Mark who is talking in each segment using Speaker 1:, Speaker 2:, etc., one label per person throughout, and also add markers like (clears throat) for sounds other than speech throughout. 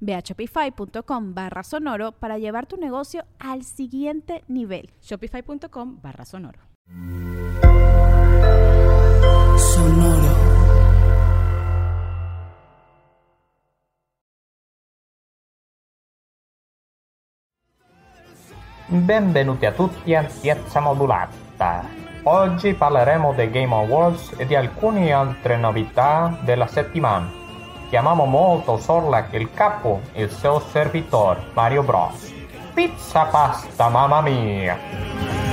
Speaker 1: Ve a shopify.com barra sonoro para llevar tu negocio al siguiente nivel.
Speaker 2: Shopify.com barra sonoro.
Speaker 3: Sonoro.
Speaker 4: Benvenuti a tutti a Piazza Modulata. Oggi parleremo dei Game Awards e di alcune altre novità della settimana. Chiamiamo molto Sorlac il capo e il suo servitore Mario Bros. Pizza pasta, mamma mia!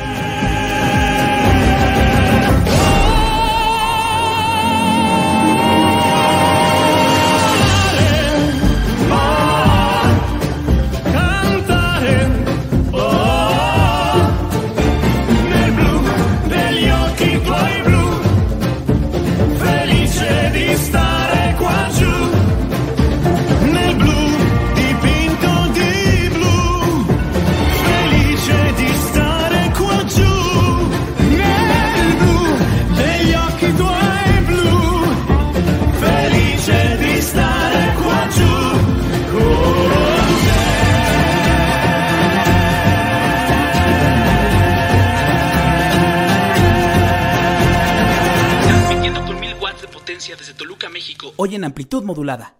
Speaker 5: Hoy en amplitud modulada.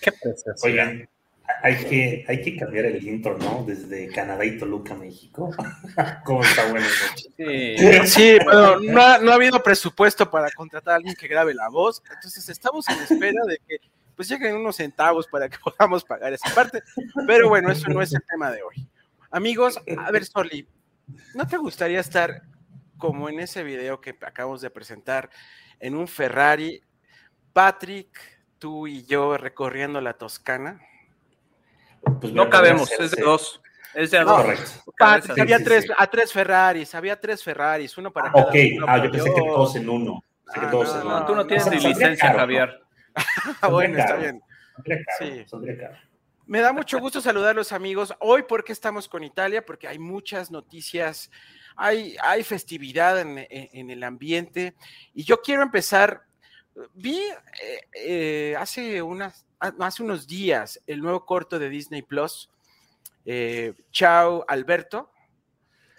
Speaker 6: Qué precioso.
Speaker 7: Oigan, hay que, hay que cambiar el intro, ¿no? Desde Canadá y Toluca, México. (laughs) ¿Cómo está buena noche?
Speaker 6: Sí, sí, bueno, no ha, no ha habido presupuesto para contratar a alguien que grabe la voz, entonces estamos en espera de que pues lleguen unos centavos para que (laughs) podamos pagar esa parte, pero bueno, eso no es el tema de hoy. Amigos, a ver, Sorli, ¿no te gustaría estar como en ese video que acabamos de presentar en un Ferrari, Patrick, tú y yo recorriendo la Toscana?
Speaker 7: Pues
Speaker 8: No cabemos, es de dos. Es de
Speaker 6: No,
Speaker 8: dos.
Speaker 7: correcto.
Speaker 6: Patrick,
Speaker 7: Sí,
Speaker 6: había
Speaker 7: sí,
Speaker 6: tres,
Speaker 7: sí.
Speaker 6: a tres Ferraris, había tres Ferraris, uno para
Speaker 7: Ah,
Speaker 6: cada
Speaker 7: ok,
Speaker 6: uno.
Speaker 7: ah, yo
Speaker 6: por
Speaker 7: pensé que todos en uno. Pensé que
Speaker 6: Ah,
Speaker 7: todos
Speaker 6: no,
Speaker 7: en
Speaker 6: no,
Speaker 7: uno.
Speaker 8: Tú no tienes ni licencia,
Speaker 7: caro.
Speaker 8: Javier. (laughs)
Speaker 6: Ah, bueno, está bien.
Speaker 7: caro, caro.
Speaker 6: Me da mucho gusto saludarlos amigos. Hoy porque estamos con Italia, porque hay muchas noticias, hay, hay festividad en, en- en el ambiente y yo quiero empezar. Vi eh, eh, hace, unas, ah, hace unos días el nuevo corto de Disney Plus, eh, Chao Alberto.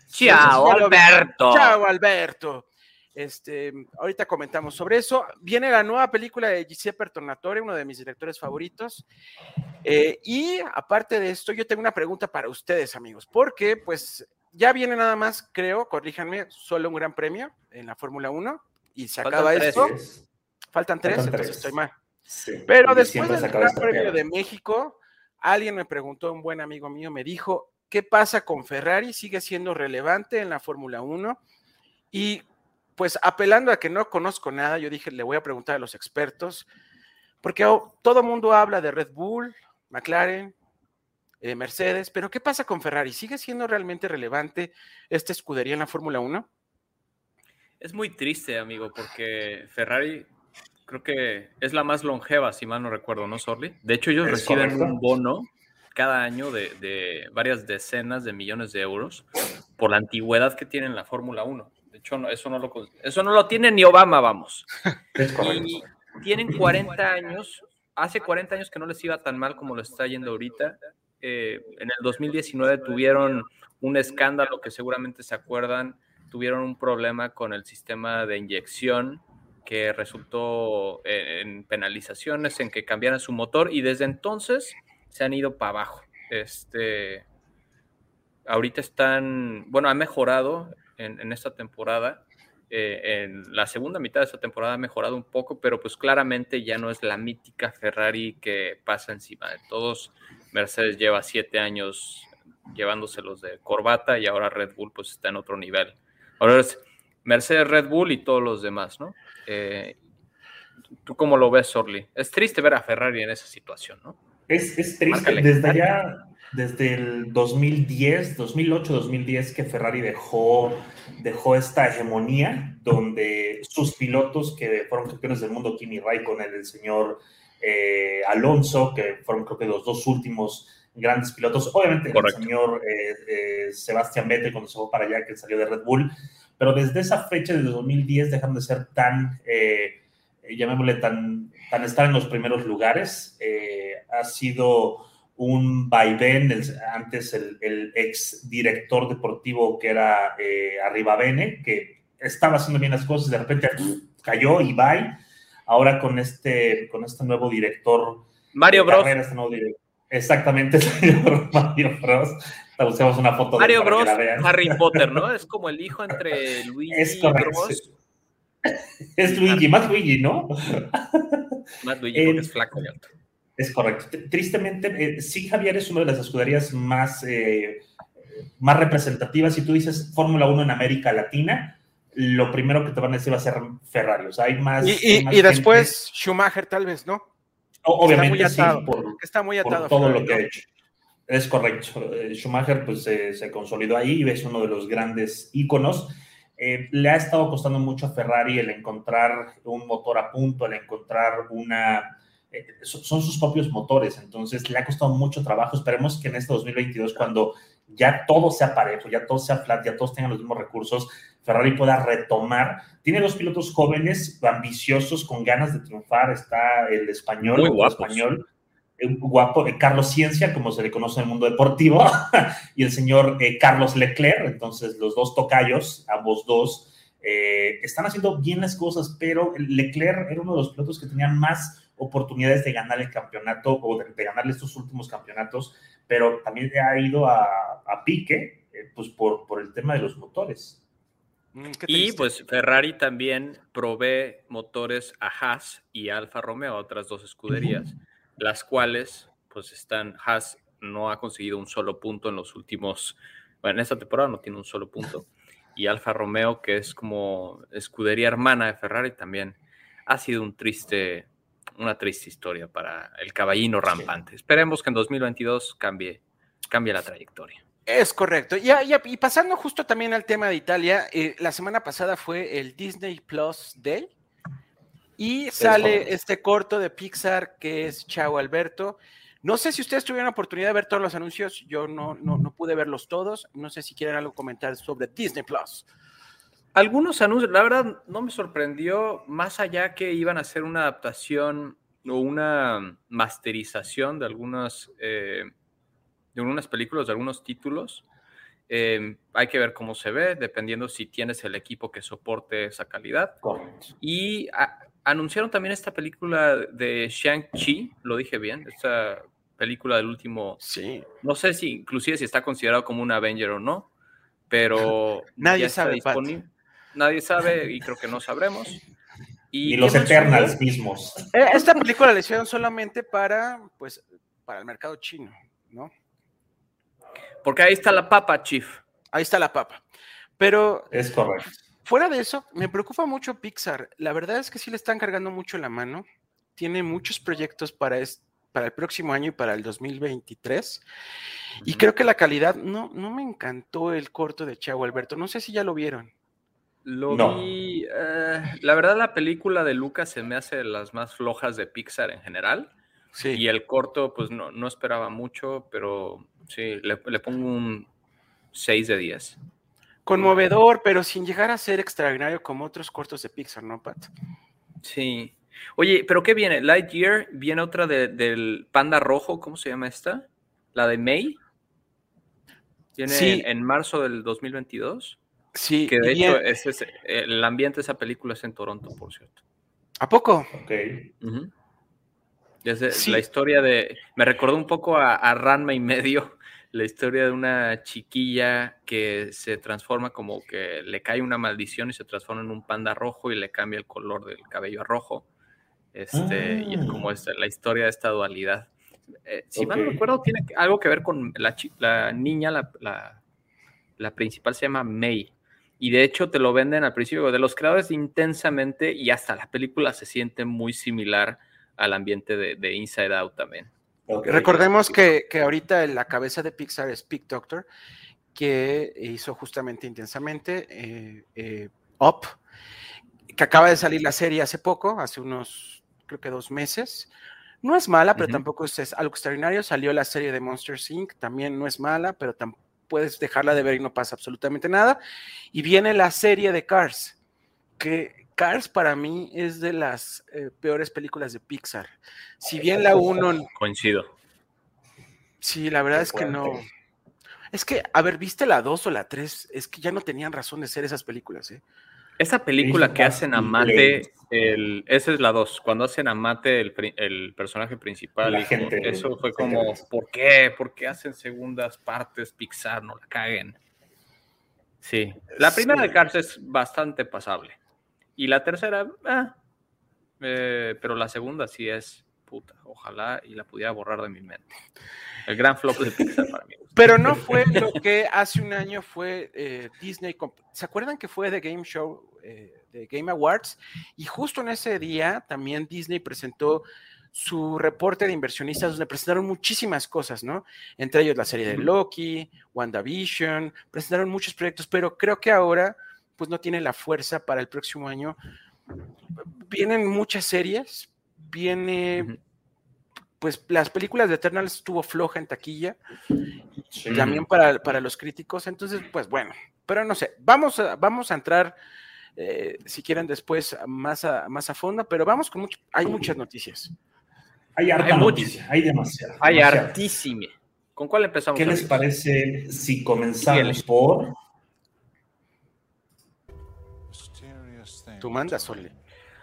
Speaker 8: Chao,
Speaker 6: vi.
Speaker 8: Alberto.
Speaker 6: Chao Alberto. Este, ahorita comentamos sobre eso. Viene la nueva película de Giuseppe Tornatore, uno de mis directores favoritos. Eh, y aparte de esto, yo tengo una pregunta para ustedes, amigos, porque pues ya viene nada más, creo, corríjanme, solo un gran premio en la Fórmula 1 y se
Speaker 8: Faltan
Speaker 6: acaba
Speaker 8: tres.
Speaker 6: esto. Faltan tres,
Speaker 7: Faltan
Speaker 6: entonces
Speaker 7: tres.
Speaker 6: estoy mal.
Speaker 7: Sí.
Speaker 6: Pero después del Gran Premio de México, alguien me preguntó, un buen amigo mío me dijo, ¿qué pasa con Ferrari? ¿Sigue siendo relevante en la Fórmula 1? Y pues apelando a que no conozco nada, yo dije, le voy a preguntar a los expertos, porque oh, todo mundo habla de Red Bull, McLaren, eh, Mercedes, pero ¿qué pasa con Ferrari? ¿Sigue siendo realmente relevante esta escudería en la Fórmula 1?
Speaker 8: Es muy triste, amigo, porque Ferrari creo que es la más longeva, si mal no recuerdo, ¿no, Sorli? De hecho, ellos reciben
Speaker 7: correcto.
Speaker 8: un bono cada año de, de varias decenas de millones de euros por la antigüedad que tienen la Fórmula 1. De hecho, no- eso, no lo, eso no lo tiene ni Obama, vamos. (laughs)
Speaker 7: Es.
Speaker 8: Y tienen 40 años, hace 40 años que no les iba tan mal como lo está yendo ahorita. Eh, en el 2019 tuvieron un escándalo que seguramente se acuerdan, tuvieron un problema con el sistema de inyección que resultó en, en penalizaciones, en que cambiaran su motor y desde entonces se han ido para abajo. Este, ahorita están, bueno, ha mejorado en, en esta temporada. Eh, en la segunda mitad de esta temporada ha mejorado un poco, pero pues claramente ya no es la mítica Ferrari que pasa encima de todos. Mercedes lleva siete años llevándoselos de corbata y ahora Red Bull pues está en otro nivel. Ahora es Mercedes, Red Bull y todos los demás, ¿no? Eh, ¿Tú cómo lo ves, Sorli? Es triste ver a Ferrari en esa situación, ¿no?
Speaker 7: Es, es triste. Desde ya, desde el 2010, 2008, 2010, que Ferrari dejó, dejó esta hegemonía donde sus pilotos que fueron campeones del mundo, Kimi Raikkonen, el señor eh, Alonso, que fueron creo que los dos últimos grandes pilotos, obviamente
Speaker 8: Correcto.
Speaker 7: el señor eh, eh, Sebastián Vettel cuando se fue para allá, que salió de Red Bull, pero desde esa fecha, desde 2010, dejan de ser tan, eh, llamémosle tan, tan estar en los primeros lugares. Eh, ha sido un vaivén, el- antes el, el ex director deportivo que era eh, Arribavene, que estaba haciendo bien las cosas, de repente cayó y bye. Ahora con este, con este nuevo director
Speaker 8: Mario Bros.
Speaker 7: carrera, este nuevo director- Exactamente, señor (laughs) Mario Bros. Buscamos una foto de
Speaker 8: Mario Bros,
Speaker 7: la vean.
Speaker 8: Harry (laughs) Potter, ¿no? Es como el hijo entre Luigi
Speaker 7: Es.
Speaker 8: Bros.
Speaker 7: Es Luigi, más Luigi, ¿no? (laughs)
Speaker 8: Más Luigi porque
Speaker 7: Eh,
Speaker 8: es flaco y alto.
Speaker 7: Es correcto. Tristemente, eh, sí, Javier es una de las escuderías más, eh, más representativas. Si tú dices Fórmula 1 en América Latina, lo primero que te van a decir va a ser Ferrari. O sea, hay más.
Speaker 6: Y,
Speaker 7: hay
Speaker 6: y-
Speaker 7: más
Speaker 6: y
Speaker 7: gente-
Speaker 6: después Schumacher, tal vez, ¿no?
Speaker 7: O- obviamente,
Speaker 6: está muy
Speaker 7: sí,
Speaker 6: atado,
Speaker 7: por,
Speaker 6: Está muy
Speaker 7: por
Speaker 6: atado. a
Speaker 7: todo
Speaker 6: Ferrari,
Speaker 7: lo que
Speaker 6: ¿no?
Speaker 7: ha hecho. Es correcto. Eh, Schumacher pues se- se consolidó ahí y es uno de los grandes íconos. Eh, le ha estado costando mucho a Ferrari el encontrar un motor a punto, el encontrar una... eh, so- son sus propios motores, entonces le ha costado mucho trabajo. Esperemos que en este 2022, cuando ya todo sea parejo, ya todo sea flat, ya todos tengan los mismos recursos, Ferrari pueda retomar. Tiene dos pilotos jóvenes, ambiciosos, con ganas de triunfar. Está el español,
Speaker 8: Muy guapos.
Speaker 7: español, guapo, eh, Carlos Ciencia, como se le conoce en el mundo deportivo, (laughs) y el señor eh, Carlos Leclerc. Entonces, los dos tocayos, ambos dos, eh, están haciendo bien las cosas, pero Leclerc era uno de los pilotos que tenían más oportunidades de ganar el campeonato o de, de ganarle estos últimos campeonatos, pero también ha ido a, a pique, eh, pues por, por el tema de los motores.
Speaker 6: Mm,
Speaker 8: Y pues Ferrari también provee motores a Haas y Alfa Romeo, a otras dos escuderías, las cuales pues están, Haas no ha conseguido un solo punto en los últimos, bueno, en esta temporada no tiene un solo punto, (laughs) y Alfa Romeo, que es como escudería hermana de Ferrari, también ha sido un triste, una triste historia para el caballino rampante. Esperemos que en 2022 cambie, cambie la trayectoria.
Speaker 6: Es correcto. Ya, y pasando justo también al tema de Italia, eh, la semana pasada fue el Disney Plus Day y sale este corto de Pixar que es Chao Alberto. No sé si ustedes tuvieron la oportunidad de ver todos los anuncios, yo no, no, no pude verlos todos. No sé si quieren algo comentar sobre Disney Plus.
Speaker 8: Algunos anuncios, la verdad, no me sorprendió, más allá que iban a hacer una adaptación o una masterización de algunas, eh, de algunas películas, de algunos títulos. Eh, hay que ver cómo se ve, dependiendo si tienes el equipo que soporte esa calidad. Y a- anunciaron también esta película de Shang-Chi, lo dije bien, esta película del último,
Speaker 6: Sí.
Speaker 8: no sé si inclusive si está considerado como un Avenger o no, pero (laughs)
Speaker 6: Nadie
Speaker 8: ya
Speaker 6: sabe,
Speaker 8: disponible. Nadie sabe y creo que no sabremos.
Speaker 7: Y, los
Speaker 8: ¿qué más
Speaker 7: Eternals mismos.
Speaker 6: Eh, Esta película la hicieron solamente para, pues, para el mercado chino, ¿no?
Speaker 8: Porque ahí está la papa, Chief.
Speaker 6: Ahí está la papa. Pero
Speaker 7: Es correcto.
Speaker 6: Fuera de eso, me preocupa mucho Pixar. La verdad es que sí le están cargando mucho la mano. Tiene muchos proyectos para, es- para el próximo año y para el 2023. Y creo que la calidad, no, no me encantó el corto de Chavo Alberto. No sé si ya lo vieron.
Speaker 8: Lo
Speaker 7: No.
Speaker 8: vi. eh, la verdad, la película de Lucas se me hace de las más flojas de Pixar en general.
Speaker 6: Sí.
Speaker 8: Y el corto, pues no, no esperaba mucho, pero sí, le, le pongo un 6 de 10.
Speaker 6: Conmovedor, pero sin llegar a ser extraordinario como otros cortos de Pixar, ¿no, Pat?
Speaker 8: Sí. Oye, ¿pero qué viene? Lightyear, viene otra de- del Panda Rojo, ¿cómo se llama esta? La de May. Viene
Speaker 6: Sí.
Speaker 8: en marzo del 2022.
Speaker 6: Sí.
Speaker 8: Que de hecho,
Speaker 6: bien-
Speaker 8: ese es- el ambiente de esa película es en Toronto, por cierto.
Speaker 6: ¿A poco?
Speaker 7: Ok.
Speaker 8: Desde
Speaker 6: Sí.
Speaker 8: la historia de. Me recordó un poco a, a Ranma y medio, la historia de una chiquilla que se transforma como que le cae una maldición y se transforma en un panda rojo y le cambia el color del cabello a rojo. Este, Y es como
Speaker 7: Ah.
Speaker 8: esta- la historia de esta dualidad. Eh, si mal no recuerdo, tiene algo que ver con la, la niña, la, la- la principal se llama May. Y de hecho te lo venden al principio de los creadores intensamente y hasta la película se siente muy similar al ambiente de, de Inside Out también.
Speaker 6: Recordemos que, que ahorita la cabeza de Pixar es Pig Doctor, que hizo justamente intensamente eh, eh, Up, que acaba de salir la serie hace poco, hace unos, creo que dos meses. No es mala, pero tampoco es, es algo extraordinario. Salió la serie de Monsters Inc., también no es mala, pero puedes dejarla de ver y no pasa absolutamente nada. Y viene la serie de Cars, que Cars para mí es de las eh, peores películas de Pixar. Si bien la 1
Speaker 8: Coincido.
Speaker 6: Sí, la verdad
Speaker 7: Qué
Speaker 6: es que no. Es que, a ver, ¿viste la 2 o la 3? Es que ya no tenían razón de ser esas películas, ¿eh?
Speaker 8: Esa película que hacen a Mate, el, esa es la 2, cuando hacen a Mate el, personaje principal,
Speaker 7: La gente
Speaker 8: eso fue como. ¿por qué? ¿Por qué hacen segundas partes Pixar? No la caguen. Sí, la primera
Speaker 6: Sí.
Speaker 8: de Cars es bastante pasable. Y la tercera, ah, eh, pero la segunda sí es puta. Ojalá y la pudiera borrar de mi mente. El gran flop de Pixar para mí.
Speaker 6: Pero no fue lo que hace un año fue eh, Disney. ¿Se acuerdan que fue The Game Show, eh, de Game Awards? Y justo en ese día también Disney presentó su reporte de inversionistas donde presentaron muchísimas cosas, ¿no? Entre ellos la serie de Loki, WandaVision, presentaron muchos proyectos, pero creo que ahora pues no tiene la fuerza para el próximo año. Vienen muchas series, viene pues las películas de Eternals estuvo floja en taquilla,
Speaker 7: Sí.
Speaker 6: también para, para los críticos, entonces pues bueno, pero no sé, vamos a, vamos a entrar eh, si quieren después más a, más a fondo, pero vamos con mucho, hay muchas noticias.
Speaker 7: Hay harta
Speaker 8: Hay muchas.
Speaker 7: noticia, hay demasiado.
Speaker 8: Hay. ¿Con cuál empezamos?
Speaker 7: ¿Qué les parece si comenzamos
Speaker 8: Síguele.
Speaker 7: por
Speaker 6: Tú mandas, Orly.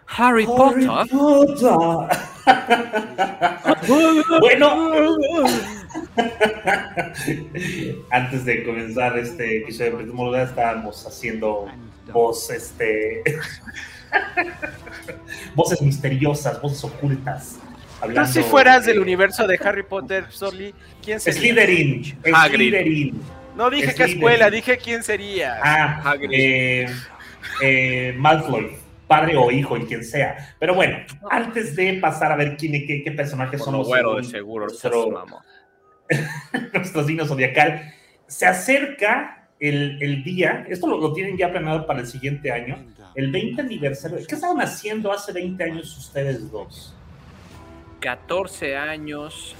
Speaker 8: Harry Potter. (laughs)
Speaker 7: bueno, (laughs) antes de comenzar este episodio de estábamos haciendo voz, este, (laughs) voces misteriosas, voces ocultas.
Speaker 6: Tú
Speaker 7: Hablando
Speaker 6: si fueras
Speaker 7: de-
Speaker 6: del universo de Harry Potter, Sorly, ¿quién sería?
Speaker 7: Slytherin,
Speaker 8: Hagrid.
Speaker 7: Slytherin.
Speaker 6: No dije qué escuela, dije quién sería.
Speaker 7: Ah,
Speaker 8: Hagrid.
Speaker 7: eh, eh, Malfoy, padre o hijo, y quien sea. Pero bueno, antes de pasar a ver quién, qué, qué personajes son
Speaker 8: lo
Speaker 7: los
Speaker 8: güero de seguro.
Speaker 7: nuestro, (laughs) nuestro signo zodiacal, se acerca el, el día, esto lo, lo tienen ya planeado para el siguiente año, el 20 aniversario. ¿Qué estaban haciendo hace 20 años ustedes dos?
Speaker 8: 14 años.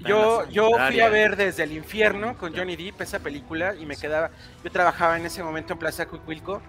Speaker 6: Yo, yo fui a ver desde el infierno con Johnny Depp esa película y me quedaba, yo trabajaba en ese momento en Plaza Cuicuilco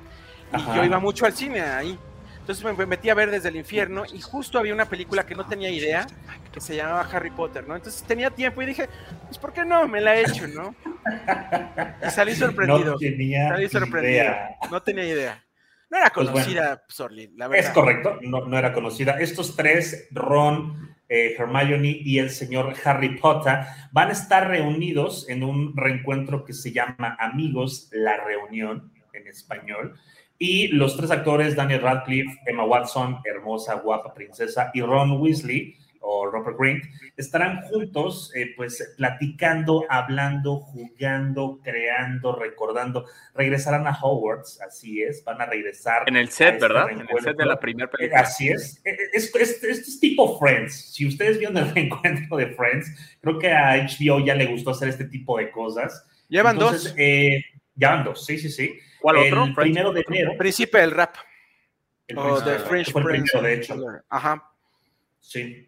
Speaker 6: y
Speaker 7: Ajá.
Speaker 6: yo iba mucho al cine ahí. Entonces me metí a ver desde el infierno y justo había una película que no tenía idea que se llamaba Harry Potter, ¿no? Entonces tenía tiempo y dije, pues ¿por qué no? Me la he hecho, ¿no? (laughs) Y salí sorprendido.
Speaker 7: No tenía
Speaker 6: salí sorprendido.
Speaker 7: idea.
Speaker 6: No tenía idea. No era
Speaker 7: Pues
Speaker 6: conocida, Sorly, la verdad.
Speaker 7: Es correcto, no, no era conocida. Estos tres, Ron, eh, Hermione y el señor Harry Potter, van a estar reunidos en un reencuentro que se llama Amigos, la reunión en español. Y los tres actores, Daniel Radcliffe, Emma Watson, hermosa, guapa princesa, y Ron Weasley, o Robert Grint, estarán juntos, eh, pues platicando, hablando, jugando, creando, recordando. Regresarán a Hogwarts, así es, van a regresar.
Speaker 8: En el set,
Speaker 7: este
Speaker 8: ¿verdad? En el set de la primera
Speaker 7: Eh,
Speaker 8: película.
Speaker 7: Así es. Eh, es- es- Esto es tipo Friends. Si ustedes vieron el (laughs) reencuentro de Friends, creo que a HBO ya le gustó hacer este tipo de cosas.
Speaker 6: Llevan
Speaker 7: Entonces,
Speaker 6: dos.
Speaker 7: eh, ya van dos, sí, sí, sí.
Speaker 8: ¿Cuál
Speaker 7: el
Speaker 8: otro?
Speaker 7: Primero de enero.
Speaker 6: Príncipe del rap.
Speaker 7: el
Speaker 6: O
Speaker 7: príncipe
Speaker 6: The
Speaker 7: del-
Speaker 6: French
Speaker 7: fue el
Speaker 6: Prince.
Speaker 7: primero, de hecho.
Speaker 6: Ajá.
Speaker 7: Sí.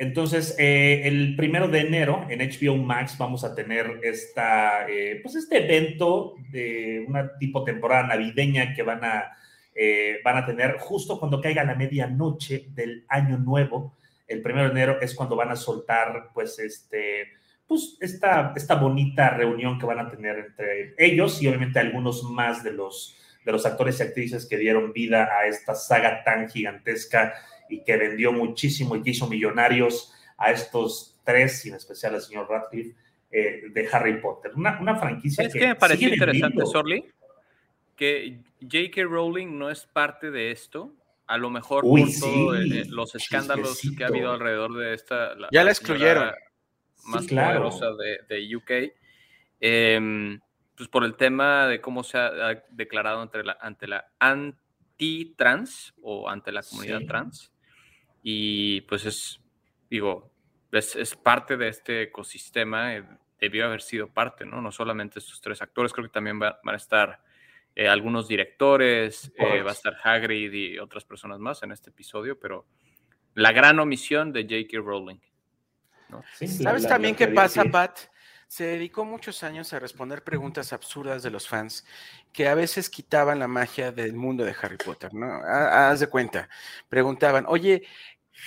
Speaker 7: Entonces, eh, el primero de enero en HBO Max vamos a tener esta, eh, pues este evento de una tipo temporada navideña que van a, eh, van a tener justo cuando caiga la medianoche del año nuevo. El primero de enero es cuando van a soltar, pues, este, pues, esta, esta bonita reunión que van a tener entre ellos y obviamente algunos más de los, de los actores y actrices que dieron vida a esta saga tan gigantesca y que vendió muchísimo y que hizo millonarios a estos tres, y en especial al señor Radcliffe, eh, de Harry Potter. Una, una franquicia
Speaker 8: ¿Sabes
Speaker 7: que
Speaker 8: me pareció interesante. Sorly? Que J.K. Rowling no es parte de esto. A lo mejor
Speaker 7: Uy,
Speaker 8: por todos
Speaker 7: sí,
Speaker 8: los escándalos que ha habido alrededor de esta.
Speaker 6: Ya la excluyeron.
Speaker 8: Más
Speaker 7: Sí, claro.
Speaker 8: poderosa de, de UK. em, pues por el tema de cómo se ha, ha declarado ante la, ante la anti-trans o ante la comunidad
Speaker 7: Sí.
Speaker 8: trans. Y pues es, digo, es, es parte de este ecosistema, eh, debió haber sido parte, ¿no? No solamente estos tres actores, creo que también va- van a estar eh, algunos directores, eh, va a estar Hagrid y otras personas más en este episodio, pero la gran omisión de J.K. Rowling. ¿no?
Speaker 7: Sí, la-
Speaker 6: ¿Sabes
Speaker 7: la-
Speaker 6: también
Speaker 7: la
Speaker 6: qué pasa,
Speaker 7: sí.
Speaker 6: Pat? Se dedicó muchos años a responder preguntas absurdas de los fans que a veces quitaban la magia del mundo de Harry Potter, ¿no? Ha- Haz de cuenta. Preguntaban, oye,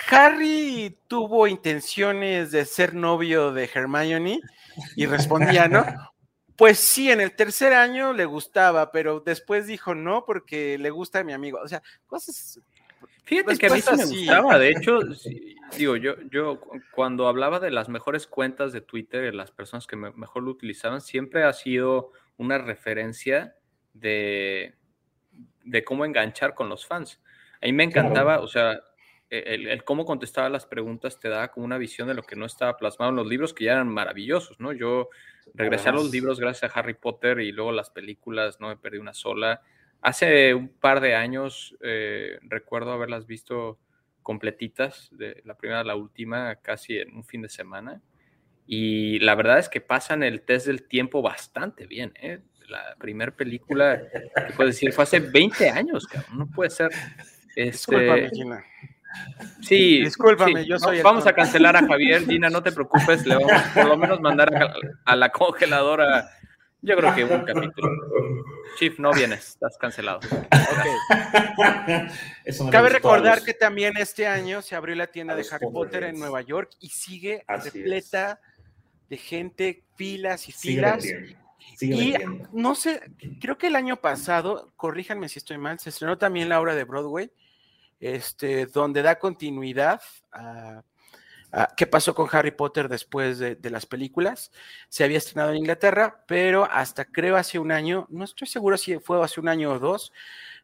Speaker 6: ¿Harry tuvo intenciones de ser novio de Hermione? Y respondía, ¿no? Pues sí, en el tercer año le gustaba, pero después dijo no porque le gusta a mi amigo. O sea, cosas
Speaker 8: Fíjate que a mí sí me gustaba, de hecho, sí, digo, yo, yo cu- cuando hablaba de las mejores cuentas de Twitter, de las personas que me- mejor lo utilizaban, siempre ha sido una referencia de, de cómo enganchar con los fans. A mí me encantaba, o sea, el, el cómo contestaba las preguntas te daba como una visión de lo que no estaba plasmado en los libros, que ya eran maravillosos, ¿no? Yo regresé a los libros gracias a Harry Potter y luego las películas, no me perdí una sola. Hace un par de años eh, recuerdo haberlas visto completitas, de la primera a la última, casi en un fin de semana. Y la verdad es que pasan el test del tiempo bastante bien. ¿eh? La primera película, que puedo decir, fue hace 20 años, cabrón. No puede ser. Este. Sí,
Speaker 6: Discúlpame,
Speaker 8: sí,
Speaker 6: yo
Speaker 8: no,
Speaker 6: soy el
Speaker 8: Vamos a cancelar a Javier, Gina, no te preocupes, le vamos por lo menos mandar a, a la congeladora. Yo creo que un capítulo. Chief, no vienes, estás cancelado.
Speaker 7: Eso no le
Speaker 6: Cabe recordar
Speaker 7: los-
Speaker 6: que también este año se abrió la tienda de Harry Potter en. Nueva York y sigue
Speaker 7: Así
Speaker 6: repleta de gente, filas y filas.
Speaker 7: sigue
Speaker 6: Y
Speaker 7: vendiendo.
Speaker 6: no sé, creo que el año pasado, corríjanme si estoy mal, se estrenó también la obra de Broadway, este, donde da continuidad a, a qué pasó con Harry Potter después de, de las películas. Se había estrenado en Inglaterra, pero hasta creo hace un año, no estoy seguro si fue hace un año o dos,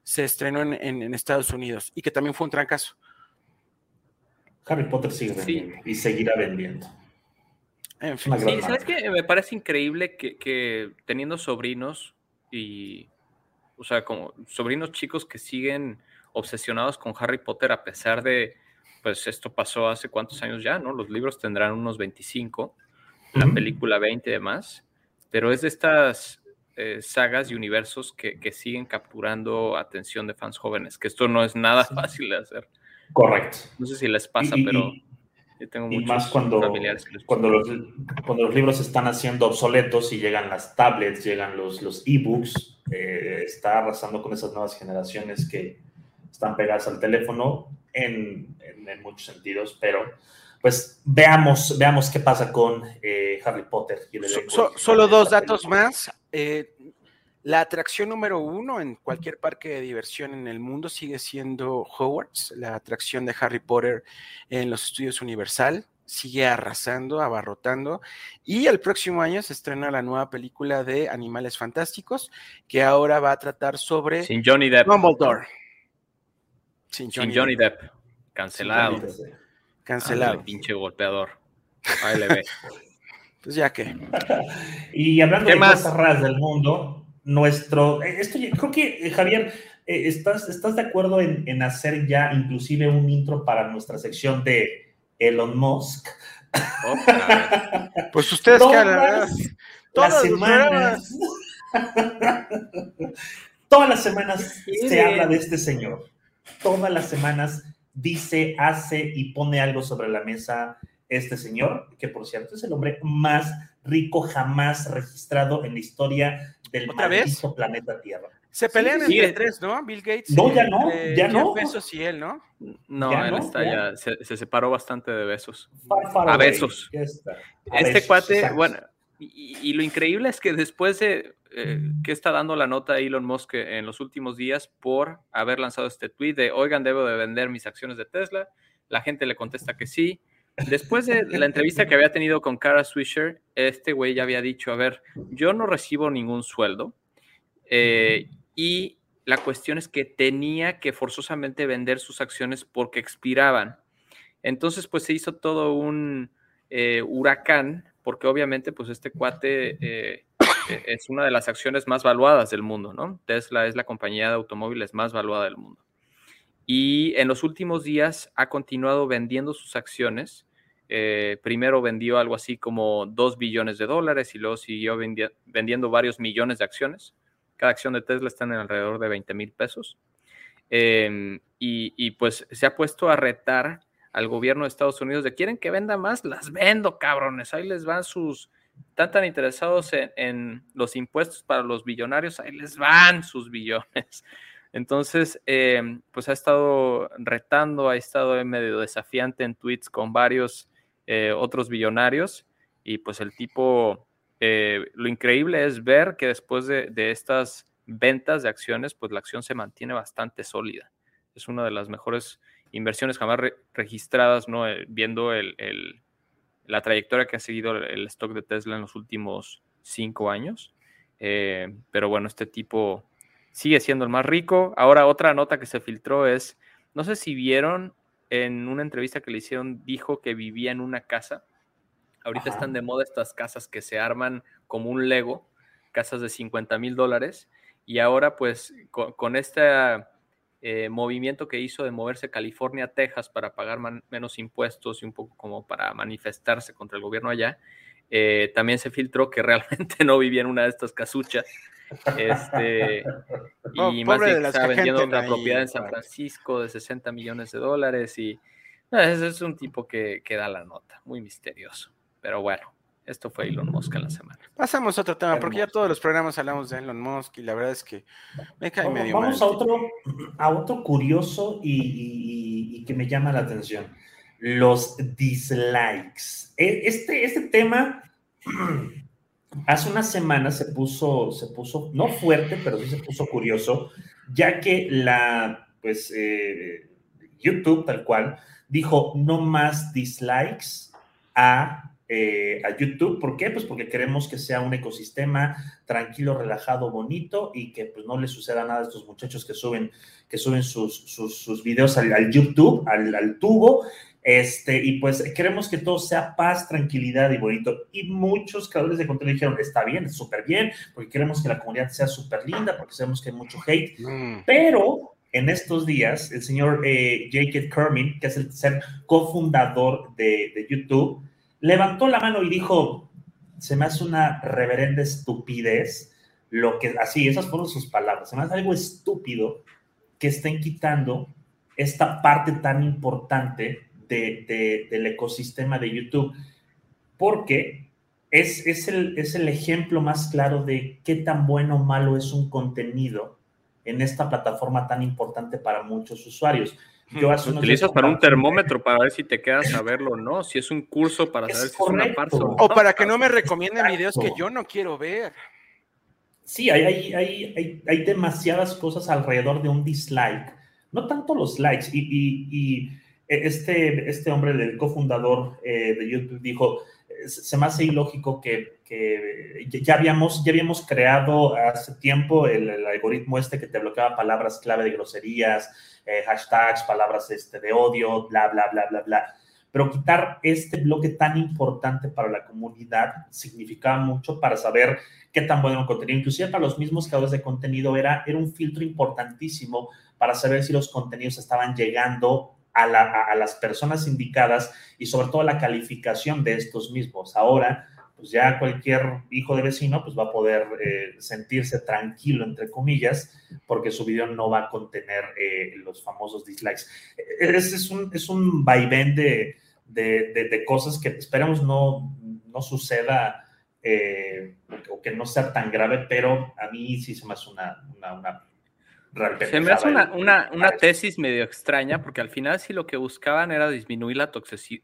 Speaker 6: se estrenó en, en- en Estados Unidos y que también fue un trancazo.
Speaker 7: Harry Potter sigue
Speaker 8: Sí.
Speaker 7: vendiendo y seguirá vendiendo.
Speaker 6: En fin,
Speaker 8: Sí, ¿sabes
Speaker 7: marca.
Speaker 8: qué? Me parece increíble que, que teniendo sobrinos y, o sea, como sobrinos chicos que siguen obsesionados con Harry Potter a pesar de, pues esto pasó hace cuántos años ya, ¿no? Los libros tendrán unos 25, la película 20 y demás, pero es de estas eh, sagas y universos que, que siguen capturando atención de fans jóvenes, que esto no es nada fácil de hacer.
Speaker 7: Correcto.
Speaker 8: No sé si les pasa,
Speaker 7: Y-
Speaker 8: pero yo tengo
Speaker 7: Y
Speaker 8: muchos
Speaker 7: más cuando,
Speaker 8: familiares que les
Speaker 7: cuando, los, cuando los libros se están haciendo obsoletos y llegan las tablets, llegan los, los ebooks, eh, está arrasando con esas nuevas generaciones que están pegadas al teléfono en, en- en muchos sentidos, pero pues veamos, veamos qué pasa con eh, Harry Potter. y el
Speaker 6: So- so- solo dos datos
Speaker 7: película.
Speaker 6: más. Eh, la atracción número uno en cualquier parque de diversión en el mundo sigue siendo Hogwarts, la atracción de Harry Potter en los estudios Universal. Sigue arrasando, abarrotando. Y el próximo año se estrena la nueva película de Animales Fantásticos, que ahora va a tratar sobre
Speaker 8: Sin Johnny Depp.
Speaker 6: Dumbledore. Sin
Speaker 8: Sin Johnny Depp. Cancelado.
Speaker 6: Cancelado.
Speaker 8: Pinche golpeador. Ve. (laughs)
Speaker 6: Pues ya que.
Speaker 7: Y hablando
Speaker 8: ¿Qué
Speaker 7: de
Speaker 8: más?
Speaker 7: cosas raras del mundo, nuestro, eh, esto creo que eh, Javier, eh, ¿estás, ¿estás de acuerdo en, en hacer ya inclusive un intro para nuestra sección de Elon Musk? (laughs)
Speaker 6: Pues ustedes que (laughs)
Speaker 7: Todas las semanas, todas las semanas se habla de este señor. Todas las semanas dice, hace y pone algo sobre la mesa este señor, que por cierto es el hombre más rico jamás registrado en la historia del maldito planeta Tierra.
Speaker 6: Se pelean
Speaker 8: sí,
Speaker 6: entre
Speaker 8: sí.
Speaker 6: tres, ¿no? Bill Gates.
Speaker 7: No, ya no, ya no.
Speaker 6: Bezos y él, ¿no?
Speaker 8: No,
Speaker 7: Ya
Speaker 8: él
Speaker 7: no,
Speaker 8: está
Speaker 7: ya.
Speaker 8: ya, se, se separó bastante de besos.
Speaker 7: Far, far
Speaker 8: A besos.
Speaker 7: Ya está. A
Speaker 8: Este
Speaker 7: besos,
Speaker 8: cuate,
Speaker 7: exacto.
Speaker 8: bueno, y, y lo increíble es que después de eh, que está dando la nota a Elon Musk en los últimos días por haber lanzado este tweet de, oigan, debo de vender mis acciones de Tesla, la gente le contesta que sí, después de la entrevista que había tenido con Kara Swisher, este güey ya había dicho, a ver, yo no recibo ningún sueldo eh, y la cuestión es que tenía que forzosamente vender sus acciones porque expiraban. Entonces, pues se hizo todo un eh, huracán, porque obviamente, pues este cuate es una de las acciones más valuadas del mundo, ¿no? Tesla es la compañía de automóviles más valuada del mundo. Y en los últimos días ha continuado vendiendo sus acciones. primero vendió algo así como 2 billones de dólares y luego siguió vendiendo varios millones de acciones. Cada acción de Tesla está en alrededor de 20 mil pesos. Em, y, y, pues se ha puesto a retar al gobierno de Estados Unidos de quieren que venda más, las vendo, cabrones. Ahí les van sus, están tan interesados en, los impuestos para los billonarios, ahí les van sus billones. (laughs) Entonces, em, pues ha estado retando, ha estado medio desafiante en tweets con varios eh, otros billonarios y pues el tipo eh, lo increíble es ver que después de, estas ventas de acciones, pues la acción se mantiene bastante sólida. Es una de las mejores inversiones jamás registradas, ¿no? Eh, viendo la trayectoria que ha seguido el stock de Tesla en los últimos cinco años. Eh, pero bueno, este tipo sigue siendo el más rico. Ahora otra nota que se filtró es, no sé si vieron en una entrevista que le hicieron, dijo que vivía en una casa Ahorita están de moda estas casas que se arman como un Lego, casas de 50 mil dólares. Y ahora, pues, con, este eh, movimiento que hizo de moverse California a Texas para pagar menos impuestos y un poco como para manifestarse contra el gobierno allá, eh, también se filtró que realmente (laughs) no vivía en una de estas casuchas. Este, (laughs) y más bien estaba vendiendo una propiedad en San Francisco de 60 millones de dólares. Y ese es un tipo que, que da la nota, muy misterioso. Pero bueno, esto fue Elon Musk en la semana.
Speaker 6: Pasamos a otro tema, porque ya todos los programas hablamos de Elon Musk y la verdad es que me cae
Speaker 7: vamos,
Speaker 6: medio
Speaker 7: Vamos a otro, a otro curioso y, que me llama la atención. Los dislikes. E, este, este tema (clears throat) hace unas semanas se puso, se puso, no fuerte, pero sí se puso curioso, ya que la, pues, eh, YouTube tal cual, dijo no más dislikes a eh, a YouTube. ¿Por qué? Pues porque queremos que sea un ecosistema tranquilo, relajado, bonito y que pues no le suceda nada a estos muchachos que suben, que suben sus, sus, videos al, YouTube, al, tubo. Este, y pues queremos que todo sea paz, tranquilidad y bonito. Y muchos creadores de contenido dijeron, está bien, es súper bien, porque queremos que la comunidad sea súper linda, porque sabemos que hay mucho hate. Mm. Pero en estos días, el señor eh, Jake Kermin, que es el ser cofundador de, de YouTube, levantó la mano y dijo, se me hace una reverenda estupidez lo que, así, esas fueron sus palabras, se me hace algo estúpido que estén quitando esta parte tan importante del ecosistema de YouTube, porque es, es, el, es el ejemplo más claro de qué tan bueno o malo es un contenido en esta plataforma tan importante para muchos usuarios.
Speaker 8: Yo utilizas para un termómetro para ver si te quedas (laughs) a verlo o no, si es un curso para saber si es una farsa
Speaker 6: o, para que no me recomienden videos que yo no quiero ver.
Speaker 7: Sí, hay, hay, hay, hay, demasiadas cosas alrededor de un dislike, no tanto los likes, y, y, este, este hombre, el cofundador eh, de YouTube, dijo, se me hace ilógico que, que, ya, habíamos, ya habíamos creado hace tiempo el, el algoritmo este que te bloqueaba palabras clave de groserías, eh, hashtags, palabras este, de odio, bla, bla, bla, bla, bla. Pero quitar este bloque tan importante para la comunidad significaba mucho para saber qué tan bueno el contenido. Inclusive para los mismos creadores de contenido era, era un filtro importantísimo para saber si los contenidos estaban llegando a, las personas indicadas y sobre todo la calificación de estos mismos. Ahora, pues ya cualquier hijo de vecino pues va a poder eh, sentirse tranquilo, entre comillas, porque su video no va a contener eh, los famosos dislikes. Es, es, un, es un vaivén de, de, cosas que esperamos no, no suceda eh, o que no sea tan grave, pero a mí sí se me hace una
Speaker 8: se me hace una, una, una, tesis medio extraña, porque al final sí lo que buscaban era disminuir la toxicidad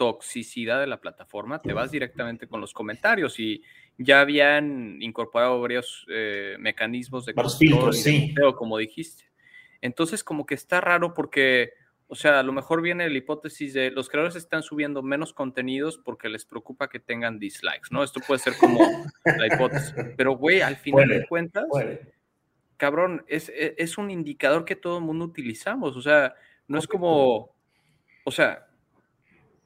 Speaker 8: toxicidad de la plataforma, te vas directamente con los comentarios y ya habían incorporado varios eh, mecanismos de
Speaker 7: control sí.
Speaker 8: como dijiste. Entonces, como que está raro porque O sea, a lo mejor viene la hipótesis de los creadores están subiendo menos contenidos porque les preocupa que tengan dislikes, ¿no? Esto puede ser como la hipótesis. Pero, güey, al final
Speaker 7: Puede,
Speaker 8: de cuentas,
Speaker 7: Puede.
Speaker 8: Cabrón, es, es- es un indicador que todo el mundo utilizamos. O sea, no es como, o sea,